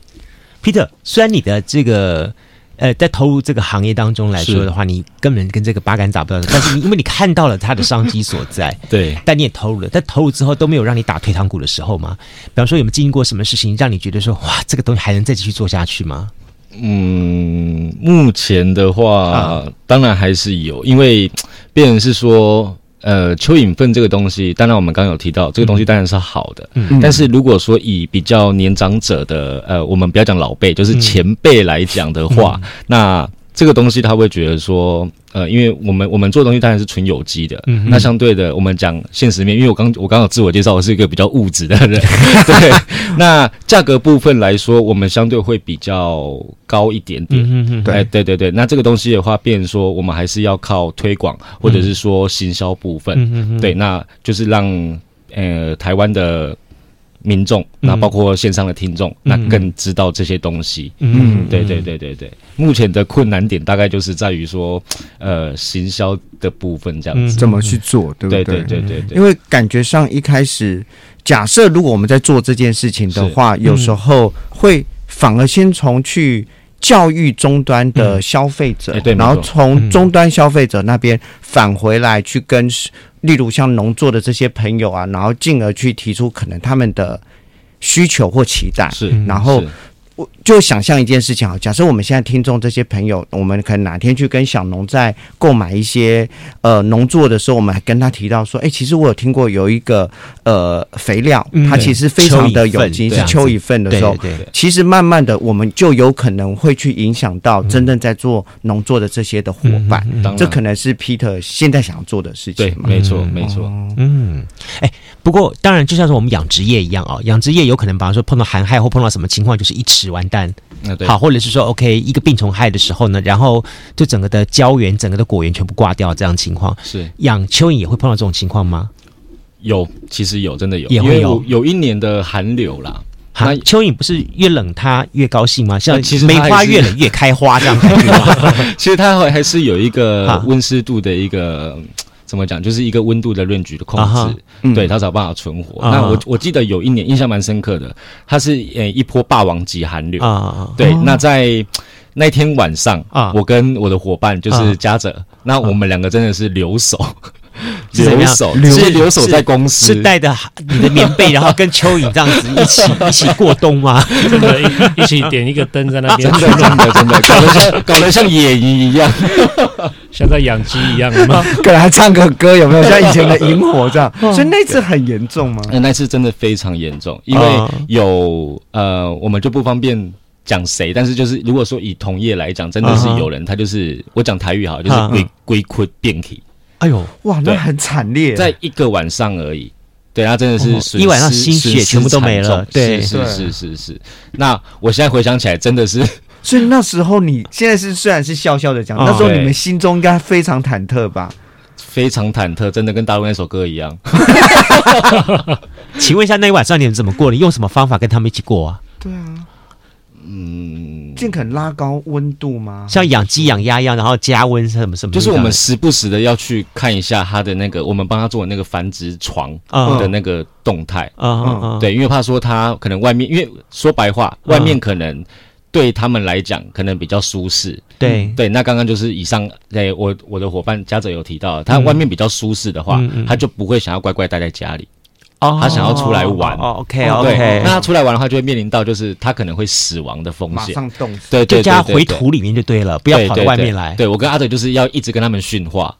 ，Peter，虽然你的这个。呃，在投入这个行业当中来说的话，你根本跟这个八竿打不到。但是因为你看到了它的商机所在，(laughs)
对，
但你也投入了。但投入之后都没有让你打退堂鼓的时候吗？比方说有没有经历过什么事情让你觉得说哇，这个东西还能再继续做下去吗？
嗯，目前的话，啊、当然还是有，因为变成是说。呃，蚯蚓粪这个东西，当然我们刚刚有提到，这个东西当然是好的。嗯，但是如果说以比较年长者的，呃，我们不要讲老辈，就是前辈来讲的话，嗯，那。这个东西他会觉得说，呃，因为我们我们做的东西当然是纯有机的，嗯，那相对的，我们讲现实面，因为我刚我刚刚有自我介绍，我是一个比较物质的人，(laughs) 对，那价格部分来说，我们相对会比较高一点点，对对对对，那这个东西的话，变成说我们还是要靠推广或者是说行销部分，嗯，对，那就是让呃台湾的。民众，那包括线上的听众，嗯，那更知道这些东西。嗯，对对对对对。目前的困难点大概就是在于说，呃，行销的部分这样子，
怎么去做，对不对？
对对对对对。
因为感觉上一开始，假设如果我们在做这件事情的话，有时候会反而先从去。教育终端的消费者，
嗯，
然后从终端消费者那边返回来去跟，例如像农作的这些朋友啊，然后进而去提出可能他们的需求或期待，
是，
然后。我就想象一件事情啊，假设我们现在听众这些朋友，我们可能哪天去跟小农在购买一些呃农作的时候，我们还跟他提到说，哎、欸，其实我有听过有一个呃肥料，它其实非常的有机，是秋一份的时候，其实慢慢的我们就有可能会去影响到真正在做农作的这些的伙伴，嗯、这可能是 Peter 现在想要做的事情。
对，没错，没错。
嗯，哎、欸，不过当然就像是我们养殖业一样啊、哦，养殖业有可能比方说碰到寒害或碰到什么情况，就是一吃。完蛋，好，或者是说，OK，一个病虫害的时候呢，然后就整个的胶原、整个的果园全部挂掉，这样情况
是
养蚯蚓也会碰到这种情况吗？
有，其实有，真的有，
也会有
有一年的寒流啦。
那蚯蚓不是越冷它越高兴吗？像其实梅花越冷越开花这样感觉？(laughs)
其实它还是有一个温湿度的一个。怎么讲？就是一个温度的 range 的控制，uh 对，它才有办法存活。Uh. 那我我记得有一年印象蛮深刻的，它是呃一波霸王级寒流。Uh. 对，uh. 那在那天晚上，uh. 我跟我的伙伴就是嘉泽，uh. 那我们两个真的是留守。(laughs) Uh. 留守，是留守在公司，
是带着你的棉被，(laughs) 然后跟蚯蚓这样子一起一起过冬吗？
真的，一一起点一个灯在那边，(laughs)
真的真的真的，搞得像搞得像野营一样，
像在养鸡一样吗？
可能还唱个歌，有没有像以前的萤火这样？所以那次很严重吗？
那次真的非常严重，因为有呃，我们就不方便讲谁，但是就是如果说以同业来讲，真的是有人他就是我讲台语好，就是龟龟壳变体。
哎呦，哇，那很惨烈，
在一个晚上而已。对，他真的是、哦、
一晚上心血全部都没了。对，
是是是是，是。那我现在回想起来，真的是，(laughs)
所以那时候你现在是虽然是笑笑的讲、哦，那时候你们心中应该非常忐忑吧？
非常忐忑，真的跟大陆那首歌一样。(laughs)
请问一下，那一晚上你们怎么过？你用什么方法跟他们一起过啊？
对啊。嗯，尽可能拉高温度吗？
像养鸡养鸭一样，然后加温什么什么？
就是我们时不时的要去看一下它的那个，我们帮他做的那个繁殖床的那个动态。啊嗯嗯，对，因为怕说它可能外面，因为说白话，外面可能对他们来讲可能比较舒适。
对
对，那刚刚就是以上，对我我的伙伴家泽有提到，他外面比较舒适的话，他就不会想要乖乖待在家里。
哦，
他想要出来玩。
哦，OK OK，
那他出来玩的话，就会面临到就是他可能会死亡的风险，
马上冻死。
对，
就叫他回土里面就对了，不要跑到外面来。
对我跟阿德就是要一直跟他们训话，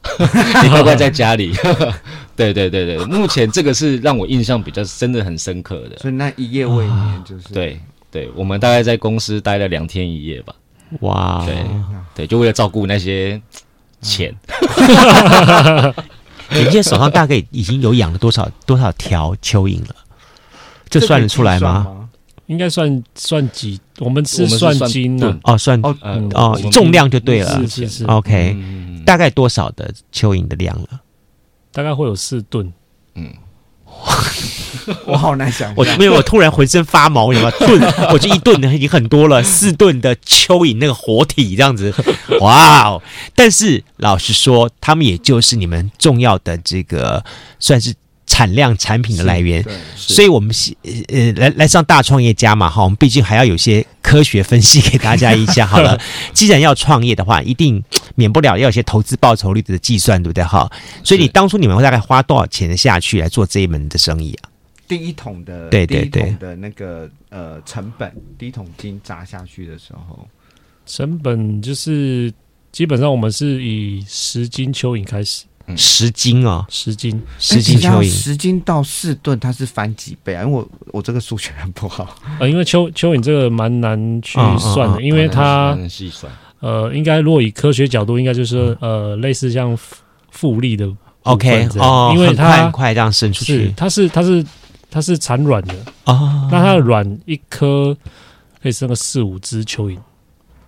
你乖乖在家里。(laughs) 对对对对，目前这个是让我印象比较真的很深刻的。
所以那一夜未眠就是
对对，我们大概在公司待了两天一夜吧。
哇，
对对，就为了照顾那些钱。(laughs) (laughs) (laughs)
你现在手上大概已经有养了多少多少条蚯蚓了？这算得出来吗？
应该算算几？我们是算斤的
哦，算哦哦，重量就对了。
是是是
，OK，大概多少的蚯蚓的量了？
大概会有四吨。嗯。(laughs)
我好难想，
我没有，我突然浑身发毛，有没有？(laughs) 吨，我就一吨已经很多了，(laughs) 四顿的蚯蚓那个活体这样子，哇哦！但是老实说，他们也就是你们重要的这个算是产量产品的来源，所以我们呃来来上大创业家嘛哈，我们毕竟还要有些科学分析给大家一下好了。既然要创业的话，一定免不了要有些投资报酬率的计算，对不对哈？所以你当初你们会大概花多少钱下去来做这一门的生意啊？
第一桶的，
对对对，
第一桶的那个呃成本，第一桶金砸下去的时候，
成本就是基本上我们是以十斤蚯蚓开始，
嗯、十斤啊，
十斤，
十斤蚯蚓，
十斤到四吨，它是翻几倍啊？因为我我这个数学很不好，(laughs)
呃，因为蚯蚯蚓这个蛮难去算的，嗯嗯嗯、因为它
细算，
呃，应该如果以科学角度，应该就是说呃，类似像复利的
，OK 哦，因为它很快这样伸出去，
它是它是。它是产卵的。啊，那它的卵一颗可以生个四五只蚯蚓。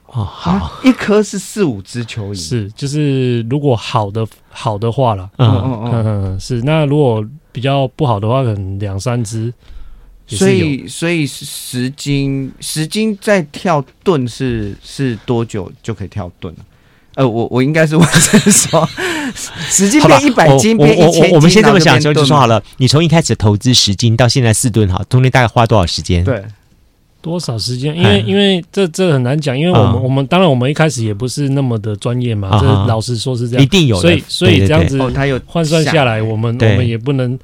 哦，好，
一颗是四五只蚯蚓，
是就是如果好的好的话了，嗯。嗯嗯，是。那如果比较不好的话，可能两三只，
所以所以十斤十斤再跳盾是是多久就可以跳盾了？呃，我我应该是 (laughs) 问是说，十斤变一百斤变一千斤，
我们先这么想，就就说好了。你从一开始投资十斤到现在四吨，哈，中间大概花多少时间？
对，
多少时间？因为因为这这很难讲，因为我们我们当然我们一开始也不是那么的专业嘛，这老实说是这样，
一定有，
所以所以这样子，他有换算下来，我们我们也不能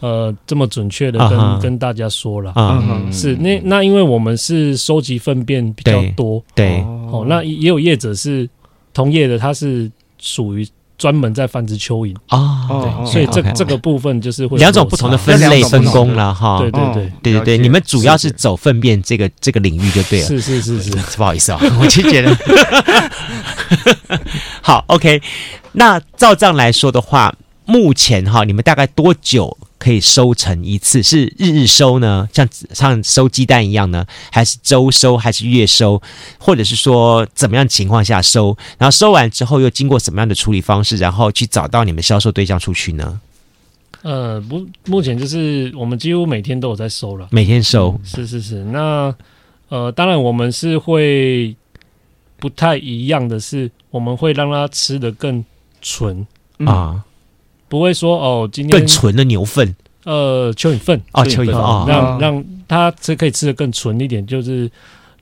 呃这么准确的跟跟大家说了。嗯，是那那因为我们是收集粪便比较多，
对，
哦，那也有业者是。同业的，它是属于专门在繁殖蚯蚓啊，对，所以这这个部分就是会
两种不同的分类分工了哈。
对对对
对对对，你们主要是走粪便这个这个领域就对了。
是是是是，
不好意思啊，(laughs) 我就觉得 (laughs) 好 OK。那照这样来说的话，目前哈，你们大概多久？可以收成一次，是日日收呢？像像收鸡蛋一样呢？还是周收？还是月收？或者是说怎么样情况下收？然后收完之后又经过什么样的处理方式？然后去找到你们销售对象出去呢？
呃，不，目前就是我们几乎每天都有在收了，
每天收。
嗯、是是是。那呃，当然我们是会不太一样的是，我们会让它吃的更纯啊。嗯不会说哦，今天
更纯的牛粪，
呃，蚯蚓粪
啊，蚯蚓粪，
让让它吃可以吃的更纯一点，就是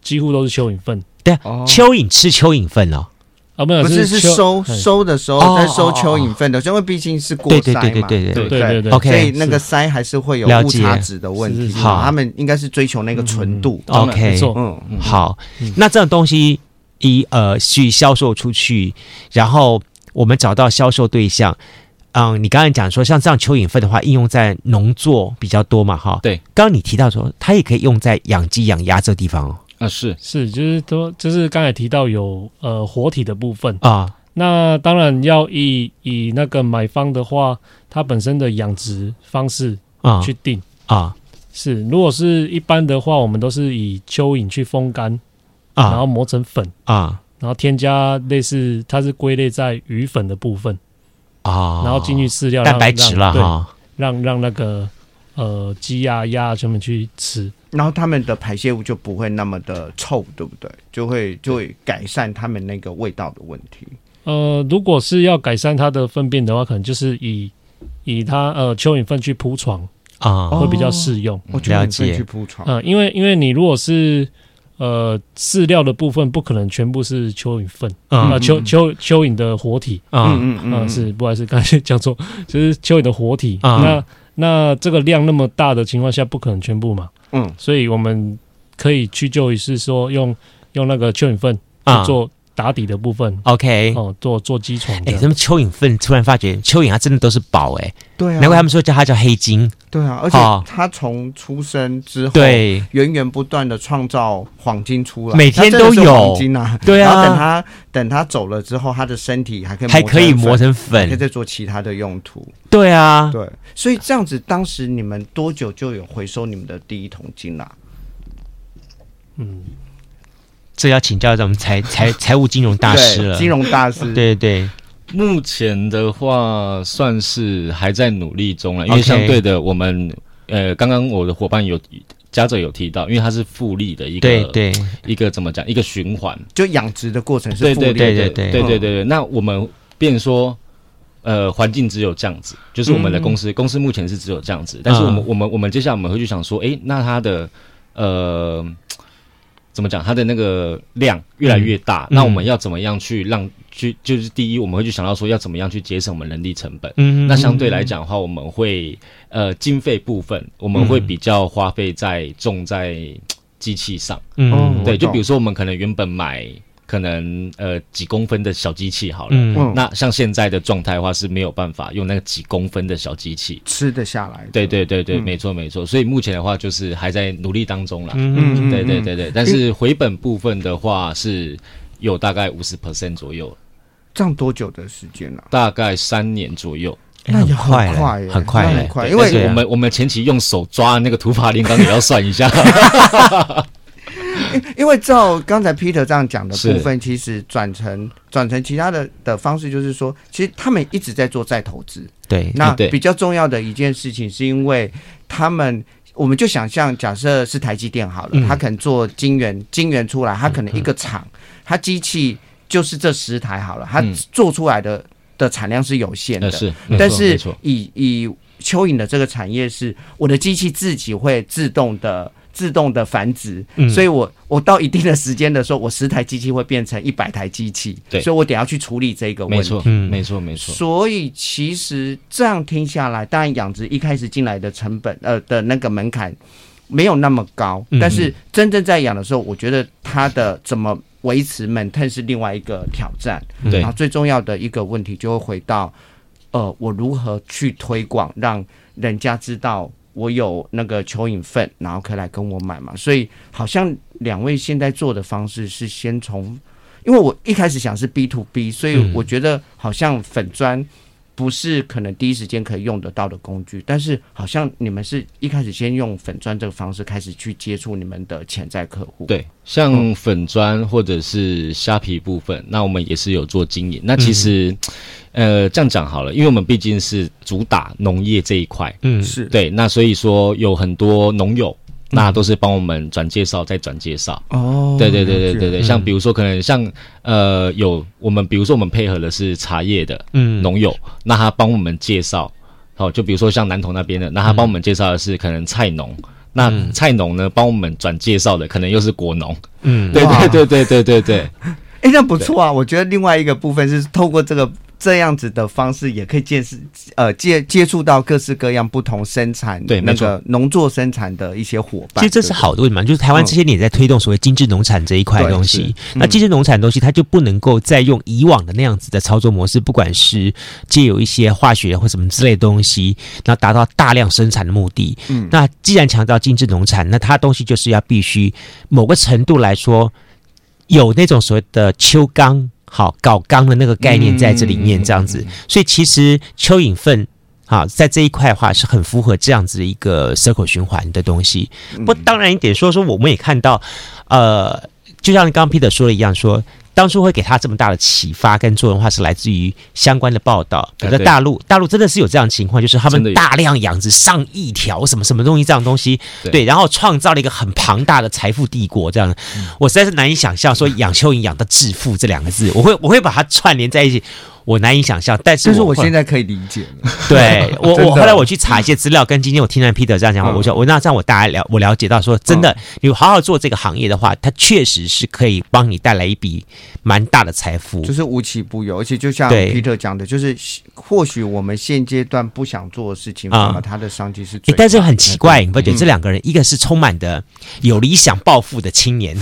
几乎都是蚯蚓粪。
对，蚯蚓吃蚯蚓粪哦，
啊，没有，
不是是收收的时候在收蚯蚓粪的，因为毕竟是过筛嘛，
对对对对
对对对，
所以那个筛还是会有误差值的问题。好，他们应该是追求那个纯度。
OK，嗯，好，那这种东西一呃去销售出去，然后我们找到销售对象。嗯，你刚才讲说，像这样蚯蚓粪的话，应用在农作比较多嘛，哈。
对，
刚刚你提到说，它也可以用在养鸡、养鸭这个地方哦。
啊，是
是，就是说，就是刚才提到有呃活体的部分啊。那当然要以以那个买方的话，它本身的养殖方式啊去定啊。是，如果是一般的话，我们都是以蚯蚓去风干啊，然后磨成粉啊，然后添加类似，它是归类在鱼粉的部分。啊，然后进去饲料，
蛋白质了哈，
让让那个呃鸡啊鸭什么去吃，
然后他们的排泄物就不会那么的臭，对不对？就会就会改善他们那个味道的问题。
呃，如果是要改善它的粪便的话，可能就是以以它呃蚯蚓粪去铺床啊，会比较适用。
我觉得蚯蚓粪去铺床，
嗯，因为因为你如果是。呃，饲料的部分不可能全部是蚯蚓粪啊，蚯蚯蚯蚓的活体啊，嗯嗯。嗯，是不好意思，刚才讲错，(laughs) 就是蚯蚓的活体。那那这个量那么大的情况下，不可能全部嘛。
嗯，
所以我们可以去就一是说用用那个蚯蚓粪去做打底的部分。
OK，
哦，做做基础。
哎，什么蚯蚓粪？突然发觉蚯蚓它真的都是宝哎。
对啊，
难怪他们说叫它叫黑金。
对啊，而且它从出生之后，
对，
源源不断的创造黄金出来，
每天都有
黄金啊。
对啊，
然后等它等它走了之后，它的身体还可以
还可以磨成粉，
可以再做其他的用途。
对啊，
对，所以这样子，当时你们多久就有回收你们的第一桶金啦？
嗯，
这要请教一下我们财 (laughs) 财财务金融大师了。
金融大师。(laughs)
对对。
目前的话算是还在努力中了因为相对的我们呃刚刚我的伙伴有家长有提到因为它是复利的一
个对
一个怎么讲一个循环。
就养殖的过程是复利的。
对
对对对那我们变说呃环境只有这样子就是我们的公司公司目前是只有这样子但是我们我们我们接下来我们会去想说诶那他的呃怎么讲？它的那个量越来越大，嗯、那我们要怎么样去让去？就是第一，我们会去想到说要怎么样去节省我们人力成本。嗯，那相对来讲的话，我们会呃经费部分，我们会比较花费在重在机器上。嗯，对，就比如说我们可能原本买。可能呃几公分的小机器好了，嗯，那像现在的状态的话是没有办法用那个几公分的小机器
吃得下来。
对对对对，嗯、没错没错。所以目前的话就是还在努力当中啦。嗯嗯，对对对对。但是回本部分的话是有大概五十 percent 左右。
这样多久的时间呢、啊？
大概三年左右。
那也快快，
很快，
很快。因为
我们我们前期用手抓那个土法炼钢也要算一下。(laughs) (laughs)
因为照刚才 Peter 这样讲的部分，其实转成转成其他的的方式，就是说，其实他们一直在做再投资。
对，
那比较重要的一件事情，是因为他们，我们就想象，假设是台积电好了，他可能做晶圆，晶圆出来，他可能一个厂，他机器就是这十台好了，他做出来的的产量是有限的。
是，
但是以以蚯蚓的这个产业是，我的机器自己会自动的。自动的繁殖，嗯、所以我我到一定的时间的时候，我十台机器会变成一百台机器，
对，
所以我得要去处理这个问题。
没错，嗯，没错，没错。
所以其实这样听下来，当然养殖一开始进来的成本，呃的那个门槛没有那么高，嗯、但是真正在养的时候，我觉得它的怎么维持 maintain 是另外一个挑战。
对，
然后最重要的一个问题就会回到，呃，我如何去推广，让人家知道。我有那个蚯蚓粪，然后可以来跟我买嘛，所以好像两位现在做的方式是先从，因为我一开始想是 B to B，所以我觉得好像粉专。不是可能第一时间可以用得到的工具，但是好像你们是一开始先用粉砖这个方式开始去接触你们的潜在客户。
对，像粉砖或者是虾皮部分，那我们也是有做经营。那其实，嗯、呃，这样讲好了，因为我们毕竟是主打农业这一块，
嗯，是
对。那所以说有很多农友。那都是帮我们转介绍，再转介绍。哦，对对对对对对，像比如说，可能像呃，有我们比如说我们配合的是茶叶的嗯农友，那他帮我们介绍，好，就比如说像南投那边的，那他帮我们介绍的是可能菜农，那菜农呢帮我们转介绍的可能又是果农。嗯，对对对对对对对。
哎，那不错啊，我觉得另外一个部分是透过这个。这样子的方式也可以见识，呃，接接触到各式各样不同生产对那个农作生产的一些伙伴。其实
这是好的，为什么？就是台湾这些年也在推动所谓精致农产这一块东西。那精致农产的东西，它就不能够再用以往的那样子的操作模式，不管是借有一些化学或什么之类的东西，然后达到大量生产的目的。嗯，那既然强调精致农产，那它东西就是要必须某个程度来说有那种所谓的秋钢。好，搞刚的那个概念在这里面，这样子，所以其实蚯蚓粪，好，在这一块的话是很符合这样子的一个 circle 循环的东西。不，当然一点说说，我们也看到，呃，就像刚刚 Peter 说的一样，说。当初会给他这么大的启发跟作用的话，是来自于相关的报道。比如说大陆，大陆真的是有这样的情况，就是他们大量养殖上亿条什么什么东西这样东西，对，然后创造了一个很庞大的财富帝国。这样，我实在是难以想象说养蚯蚓养到致富这两个字，我会我会把它串联在一起。我难以想象。但是，
但是我现在可以理解了。
对 (laughs) 我，我后来我去查一些资料，跟今天我听到 Peter 这样讲话，我说我那这样我大概了，我了解到说，真的，你好好做这个行业的话，它确实是可以帮你带来一笔蛮大的财富，
就是无奇不有。而且就像 Peter 讲的，就是或许我们现阶段不想做的事情，那么它的商机是最。
但是很奇怪，你不觉得这两个人，一个是充满的有理想抱负的青年。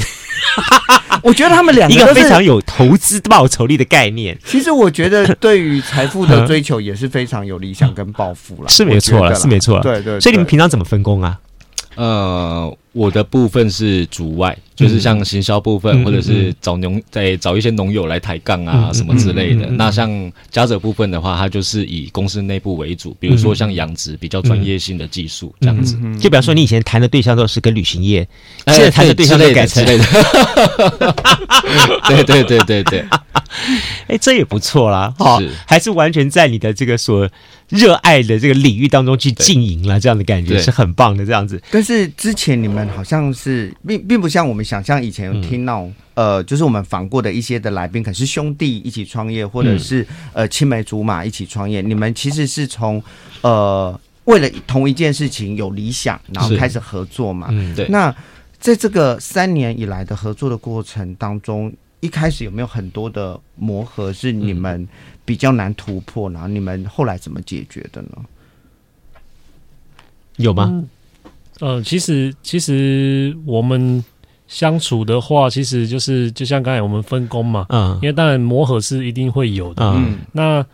(laughs)
我觉得他们两个
一个非常有投资报酬率的概念。
其实我觉得对于财富的 (laughs) 追求也是非常有理想跟抱负了，
是没错了，是没错。
对对。
所以你们平常怎么分工啊？
呃，我的部分是主外，就是像行销部分，或者是找农在找一些农友来抬杠啊什么之类的。那像家者部分的话，它就是以公司内部为主，比如说像养殖比较专业性的技术这样子。
就比方说，你以前谈的对象都是跟旅行业，现在谈的对象都改成类的。
对对对对对。(laughs) (laughs)
哎，这也不错啦，好，还是完全在你的这个所热爱的这个领域当中去经营了，这样的感觉是很棒的，这样子。
但是之前你们好像是并并不像我们想象以前有听到，嗯、呃，就是我们访过的一些的来宾，可是兄弟一起创业，或者是、嗯、呃青梅竹马一起创业。你们其实是从呃为了同一件事情有理想，然后开始合作嘛。
嗯，对。
那在这个三年以来的合作的过程当中，一开始有没有很多的磨合是你们比较难突破，然后你们后来怎么解决的呢？
有吗？
嗯、呃，其实其实我们相处的话，其实就是就像刚才我们分工嘛，嗯，因为当然磨合是一定会有的，嗯，那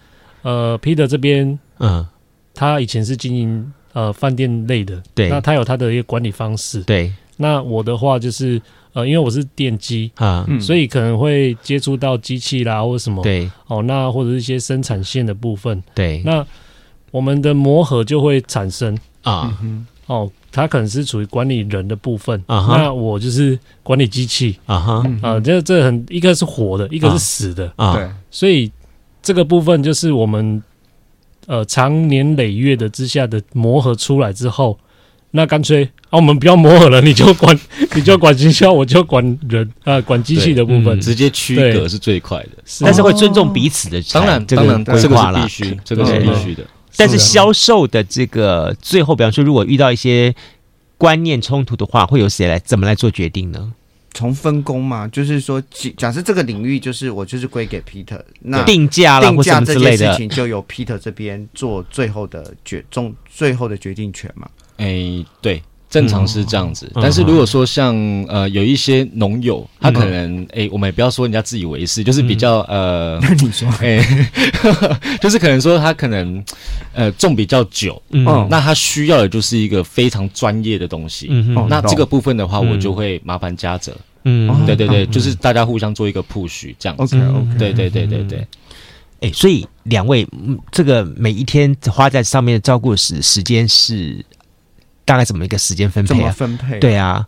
呃，Peter 这边，嗯，他以前是经营呃饭店类的，
对，
那他有他的一个管理方式，
对，
那我的话就是。呃，因为我是电机啊，所以可能会接触到机器啦，或者什么
对。
哦，那或者是一些生产线的部分。
对，
那我们的磨合就会产生。
啊，
哦，他可能是属于管理人的部分。
啊，
那我就是管理机器。
啊哈。
啊，这这很一个是活的，一个是死的。
啊，
对，
所以这个部分就是我们呃长年累月的之下的磨合出来之后。那干脆啊，我们不要磨合了，你就管，(laughs) 你就管行销，我就管人啊，管机器的部分，
直接区隔是最快的。
但是会尊重彼此的，
当然，当然，这个是必须，这个是必须的。
但是销售的这个最后，比方说，如果遇到一些观念冲突的话，会由谁来怎么来做决定呢？
从分工嘛，就是说，假设这个领域就是我就是归给 Peter，那
定价啦，定价这件
事情就由 Peter 这边做最后的决中最后的决定权嘛。
哎、欸，对，正常是这样子。嗯、但是如果说像呃有一些农友，他可能哎、嗯欸，我们也不要说人家自以为是，就是比较呃，(laughs)
那你说。哎，
欸、(laughs) 就是可能说他可能呃种比较久，嗯，那他需要的就是一个非常专业的东西。嗯哼，那这个部分的话，我就会麻烦嘉泽。嗯，对对对，就是大家互相做一个 push 这样子。
OK OK，
对对对对对。
哎、欸，所以两位，这个每一天花在上面的照顾时时间是。大概怎么一个时间分配啊？
怎么分配？
对啊，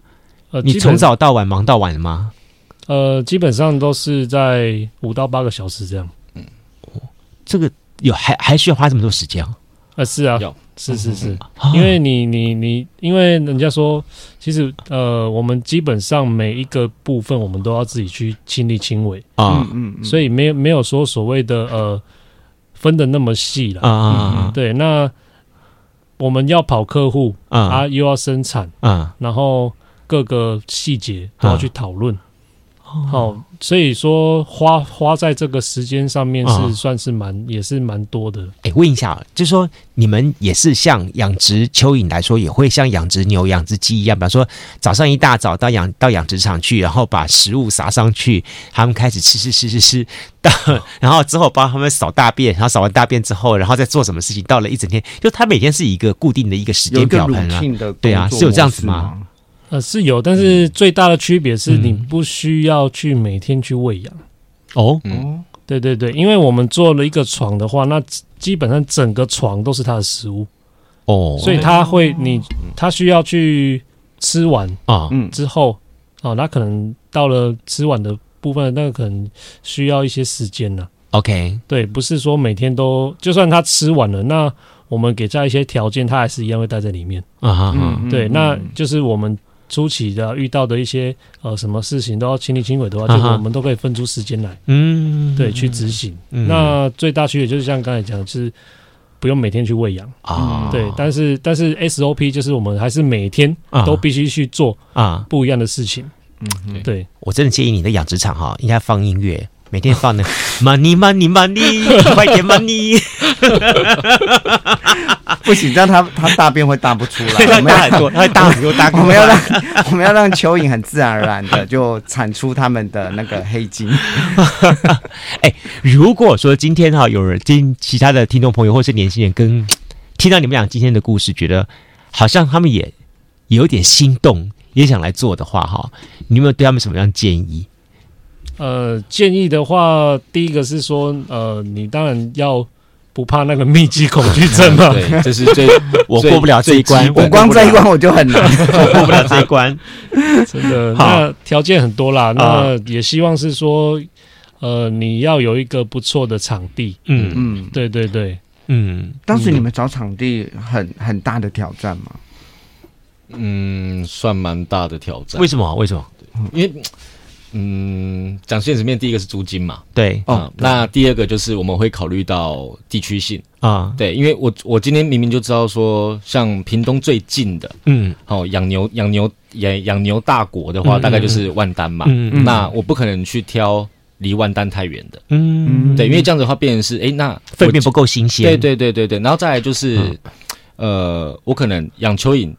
呃，你从早到晚忙到晚吗？
呃，基本上都是在五到八个小时这样。嗯，
这个有还还需要花这么多时间啊？
呃，是啊，有是是是，因为你你你，因为人家说，其实呃，我们基本上每一个部分我们都要自己去亲力亲为
啊，
嗯嗯，
所以没有没有说所谓的呃分的那么细了
啊啊，
对，那。我们要跑客户啊，又要生产
啊，
然后各个细节都要去讨论。好，所以说花花在这个时间上面是算是蛮也是蛮多的。
哎，问一下，就是说你们也是像养殖蚯蚓来说，也会像养殖牛、养殖鸡一样，比方说早上一大早到养到养殖场去，然后把食物撒上去，他们开始吃吃吃吃吃，(laughs) 到然后之后帮他们扫大便，然后扫完大便之后，然后再做什么事情？到了一整天，就他每天是一个固定的一个时间表盘啊，对啊，是有这样子吗？
呃，是有，但是最大的区别是你不需要去每天去喂养。
哦，
嗯，对对对，因为我们做了一个床的话，那基本上整个床都是它的食物。
哦，
所以它会，你它需要去吃完啊，嗯，之后哦，那可能到了吃完的部分，那个可能需要一些时间了。
OK，
对，不是说每天都，就算它吃完了，那我们给它一些条件，它还是一样会待在里面。
啊哈，
对，那就是我们。初期的遇到的一些呃什么事情都要亲力亲为的话，就我们都可以分出时间来，嗯，对，去执行。那最大区别就是像刚才讲，就是不用每天去喂养。啊，对，但是但是 SOP 就是我们还是每天都必须去做啊。不一样的事情。嗯，对，
我真的建议你的养殖场哈，应该放音乐。每天放 (laughs) 的 money money money，快点 money，(laughs)
不行，这样他他大便会大不出来。(laughs)
我们要很多，(laughs) 他会大很多大。
我们要让我们要让蚯蚓很自然而然的就产出他们的那个黑金。
哎，如果说今天哈有人听其他的听众朋友或是年轻人跟听到你们俩今天的故事，觉得好像他们也有点心动，也想来做的话哈，你有没有对他们什么样建议？
呃，建议的话，第一个是说，呃，你当然要不怕那个密集恐惧症吗。(laughs)
对，这是最 (laughs) (laughs)
我过不了这一关，
我光这一关我就很难，
我过不了这一关。
真的，那条件很多啦，那也希望是说，呃，你要有一个不错的场地。嗯嗯，对对对，
嗯。当时你们找场地很很大的挑战吗？
嗯，算蛮大的挑战。
为什么？为什么？
因为。嗯，讲现实面，第一个是租金嘛，
对，
哦，那第二个就是我们会考虑到地区性。啊，对，因为我我今天明明就知道说，像屏东最近的，嗯，哦，养牛养牛养养牛大国的话，大概就是万丹嘛，嗯，那我不可能去挑离万丹太远的，嗯，对，因为这样子的话，变成是，哎，那
粪便不够新鲜，
对对对对对，然后再来就是，呃，我可能养蚯蚓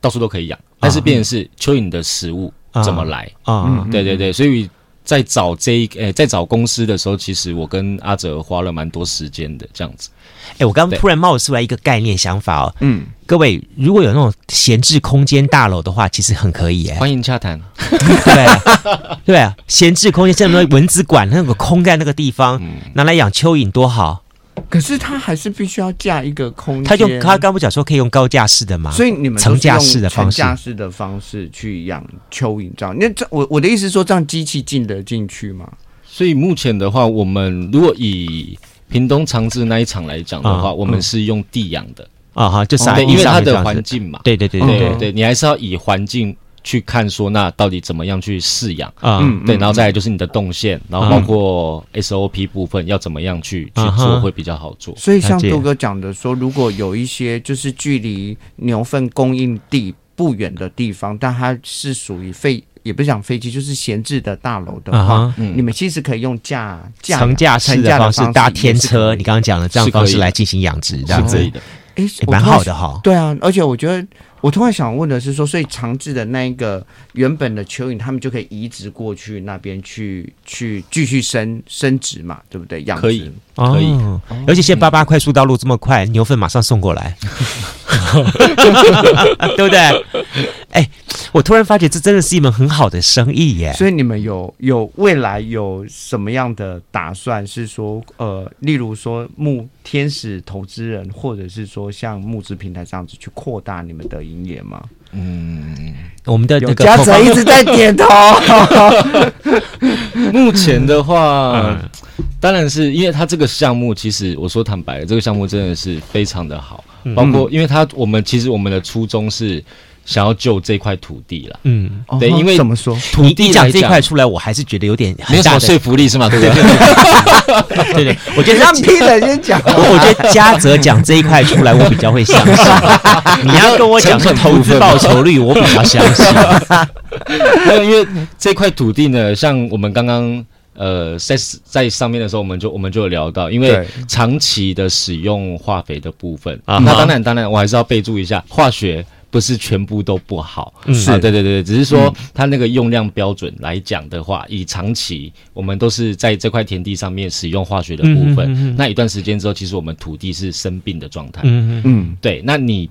到处都可以养，但是变成是蚯蚓的食物。怎么来？啊？对对对，所以在找这一诶，在找公司的时候，其实我跟阿哲花了蛮多时间的，这样子。
哎，我刚刚突然冒出来一个概念想法哦，嗯，各位如果有那种闲置空间大楼的话，其实很可以哎，
欢迎洽谈。
对。(laughs) 对啊，闲置空间像什么蚊子馆那个空在那个地方，拿来养蚯蚓多好。
可是他还是必须要架一个空间。
他用他刚不讲说可以用高架式的吗？
所以你们
层架式的方式，
层架式的方式去养蚯蚓，这样。那这我我的意思是说，这样机器进得进去吗？
所以目前的话，我们如果以屏东长治那一场来讲的话，嗯、我们是用地养的
啊哈，就是
因为它的环境嘛。
对对对，对，对，
你还是要以环境。去看说，那到底怎么样去饲养。啊？嗯，对，然后再来就是你的动线，然后包括 SOP 部分要怎么样去去做会比较好做。
所以像杜哥讲的说，如果有一些就是距离牛粪供应地不远的地方，但它是属于废，也不是讲废弃，就是闲置的大楼的话，你们其实可以用架架
层架式的方式搭天车，你刚刚讲的这样方式来进行养殖，这样。子的，哎，蛮好的哈。
对啊，而且我觉得。我突然想问的是说，所以长治的那一个原本的蚯蚓，他们就可以移植过去那边去去继续生生殖嘛，对不对？养殖
可以，可以。
而且现在八八快速道路这么快，牛粪马上送过来，(laughs) 对不对？哎，我突然发觉这真的是一门很好的生意耶。
所以你们有有未来有什么样的打算？是说呃，例如说募天使投资人，或者是说像募资平台这样子去扩大你们的。营业吗？
嗯，我们的那个
嘉泽一直在点头。(laughs)
目前的话，嗯、当然是因为他这个项目，其实我说坦白了，这个项目真的是非常的好，嗯、包括因为他我们其实我们的初衷是。想要救这块土地了，嗯，对，因为
怎么说，
土地讲这块出来，我还是觉得有点
没有什么说服力，是吗？对不对？
对 (laughs) 对，我觉得
让 Peter 先讲。
我觉得嘉泽讲这一块出来，我比较会相信。(laughs) 你要跟我讲说投资报酬率，我比较相信。(laughs)
没有，因为这块土地呢，像我们刚刚呃在在上面的时候，我们就我们就有聊到，因为长期的使用化肥的部分啊，那当然当然，我还是要备注一下化学。不是全部都不好，是。啊，对对对，只是说它那个用量标准来讲的话，以长期我们都是在这块田地上面使用化学的部分，那一段时间之后，其实我们土地是生病的状态，嗯嗯，对，那你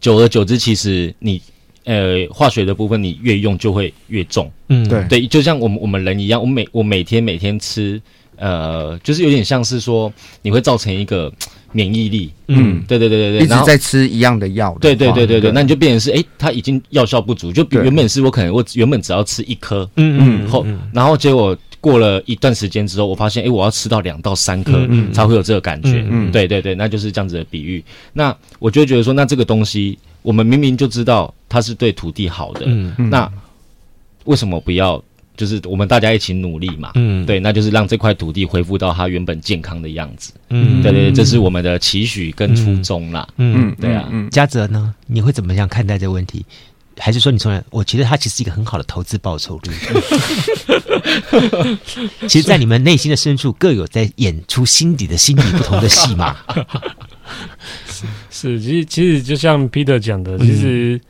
久而久之，其实你呃化学的部分你越用就会越重，嗯。对。对，就像我们我们人一样，我每我每天每天吃，呃，就是有点像是说你会造成一个。免疫力，嗯，对对对对对，
一直在吃一样的药，
对对对对对，那你就变成是，哎，它已经药效不足，就比原本是我可能我原本只要吃一颗，嗯嗯，后然后结果过了一段时间之后，我发现，哎，我要吃到两到三颗才会有这个感觉，嗯，对对对，那就是这样子的比喻。那我就觉得说，那这个东西，我们明明就知道它是对土地好的，嗯，那为什么不要？就是我们大家一起努力嘛，嗯，对，那就是让这块土地恢复到它原本健康的样子，嗯，对对，这是我们的期许跟初衷啦，嗯，嗯。对啊，
嘉泽呢，你会怎么样看待这个问题？还是说你从来，我觉得它其实是一个很好的投资报酬率。(laughs) 其实，在你们内心的深处，各有在演出心底的心底不同的戏码。(laughs)
是，其实其实就像 Peter 讲的，其实。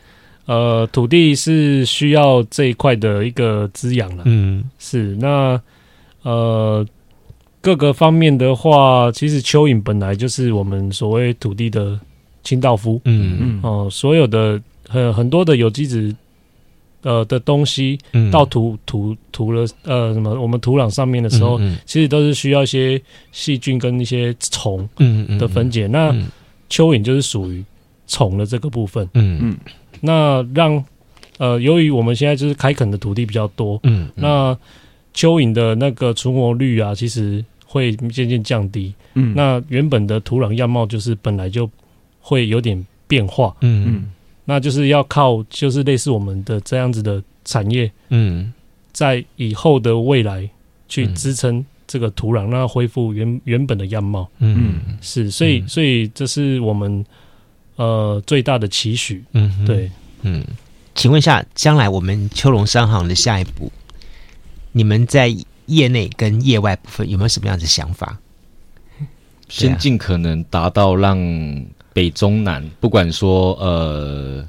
呃，土地是需要这一块的一个滋养了。嗯，是那呃各个方面的话，其实蚯蚓本来就是我们所谓土地的清道夫。嗯嗯哦、呃，所有的很很多的有机质呃的东西到土土土了呃什么我们土壤上面的时候，嗯嗯、其实都是需要一些细菌跟一些虫嗯的分解。嗯嗯嗯、那蚯蚓就是属于虫的这个部分。嗯嗯。那让呃，由于我们现在就是开垦的土地比较多，嗯，嗯。那蚯蚓的那个存活率啊，其实会渐渐降低，嗯，那原本的土壤样貌就是本来就会有点变化，嗯。嗯，那就是要靠就是类似我们的这样子的产业，嗯，在以后的未来去支撑这个土壤，让它恢复原原本的样貌，嗯，是，所以所以这是我们。呃，最大的期许，嗯哼，对，
嗯，请问一下，将来我们秋龙商行的下一步，你们在业内跟业外部分有没有什么样的想法？
先尽可能达到让北中南，不管说呃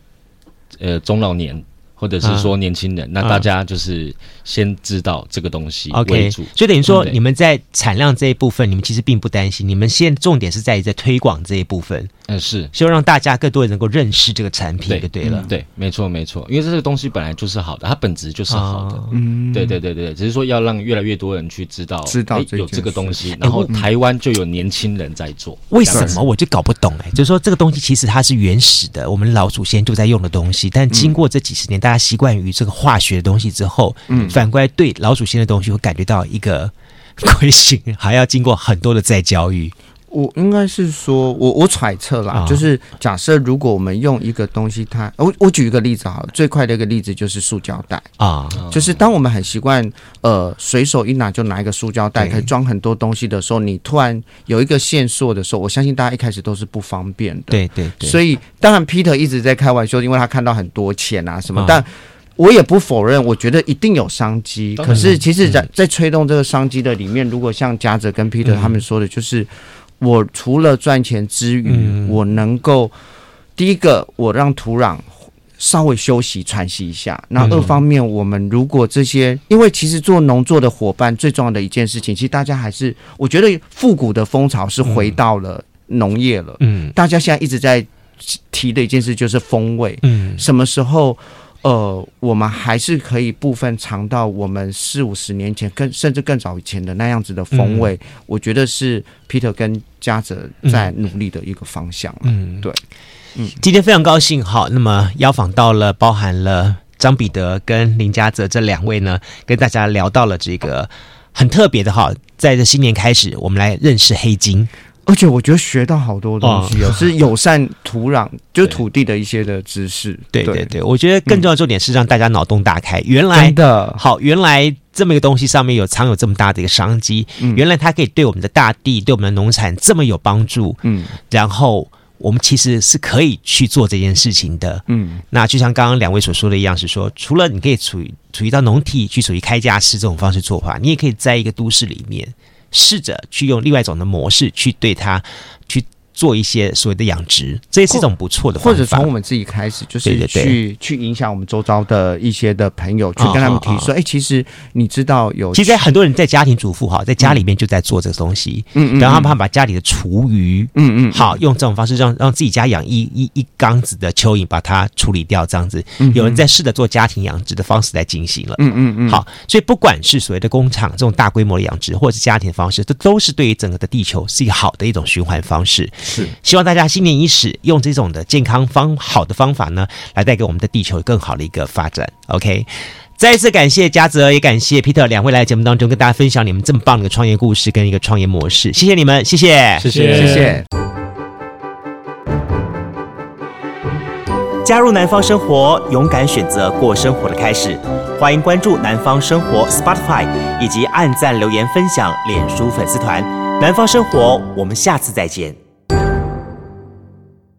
呃中老年。或者是说年轻人，啊、那大家就是先知道这个东西为主。
Okay, 所以等于说，你们在产量这一部分，你们其实并不担心。你们现在重点是在于在推广这一部分。
嗯，是
希望让大家更多人能够认识这个产品，就对了。
对，没错，没错。因为这个东西本来就是好的，它本质就是好的。嗯，对，对，对，对。只是说要让越来越多人去知道，知道有这个东西，然后台湾就有年轻人在做。
为什么我就搞不懂哎？就是说，这个东西其实它是原始的，我们老祖先就在用的东西，但经过这几十年，大家习惯于这个化学的东西之后，嗯，反过来对老祖先的东西会感觉到一个 (laughs) 亏心，还要经过很多的再教育。
我应该是说，我我揣测啦，哦、就是假设如果我们用一个东西它，它我我举一个例子好了，最快的一个例子就是塑胶袋。啊，哦、就是当我们很习惯呃随手一拿就拿一个塑胶袋可以装很多东西的时候，你突然有一个线索的时候，我相信大家一开始都是不方便的，
对对对，
所以当然 Peter 一直在开玩笑，因为他看到很多钱啊什么，哦、但我也不否认，我觉得一定有商机，可是其实在在推动这个商机的里面，如果像嘉泽跟 Peter 他们说的，就是。嗯我除了赚钱之余，嗯、我能够第一个，我让土壤稍微休息喘息一下。那二方面，我们如果这些，嗯、因为其实做农作的伙伴最重要的一件事情，其实大家还是，我觉得复古的风潮是回到了农业了。嗯，大家现在一直在提的一件事就是风味。嗯，什么时候？呃，我们还是可以部分尝到我们四五十年前，更甚至更早以前的那样子的风味。嗯、我觉得是 Peter 跟嘉泽在努力的一个方向。嗯，对。
嗯，今天非常高兴，好，那么邀访到了包含了张彼得跟林嘉泽这两位呢，跟大家聊到了这个很特别的哈，在这新年开始，我们来认识黑金。
而且我觉得学到好多东西，哦，是友善土壤，(laughs) 就是土地的一些的知识。
对对对，我觉得更重要的重点是让大家脑洞大开。原来的好，原来这么一个东西上面有藏有这么大的一个商机，原来它可以对我们的大地、对我们的农产这么有帮助。嗯，然后我们其实是可以去做这件事情的。嗯，那就像刚刚两位所说的一样，是说除了你可以处于处于到农体去处于开架式这种方式做法，你也可以在一个都市里面。试着去用另外一种的模式去对他去。做一些所谓的养殖，这也是一种不错的方法。
或者从我们自己开始，就是去去影响我们周遭的一些的朋友，去跟他们提说：哎、哦哦哦欸，其实你知道有，
其实很多人在家庭主妇哈，在家里面就在做这个东西。嗯嗯，然后他们把家里的厨余，嗯嗯，好用这种方式让让自己家养一一一缸子的蚯蚓，把它处理掉，这样子。有人在试着做家庭养殖的方式来进行了。嗯嗯嗯。好，所以不管是所谓的工厂这种大规模的养殖，或者是家庭的方式，这都是对于整个的地球是一个好的一种循环方式。是，希望大家新年伊始，用这种的健康方好的方法呢，来带给我们的地球更好的一个发展。OK，再一次感谢嘉泽，也感谢 Peter 两位来节目当中跟大家分享你们这么棒的一个创业故事跟一个创业模式，谢谢你们，谢谢，
谢谢，谢谢。
加入南方生活，勇敢选择过生活的开始。欢迎关注南方生活 Spotify，以及按赞留言分享脸书粉丝团。南方生活，我们下次再见。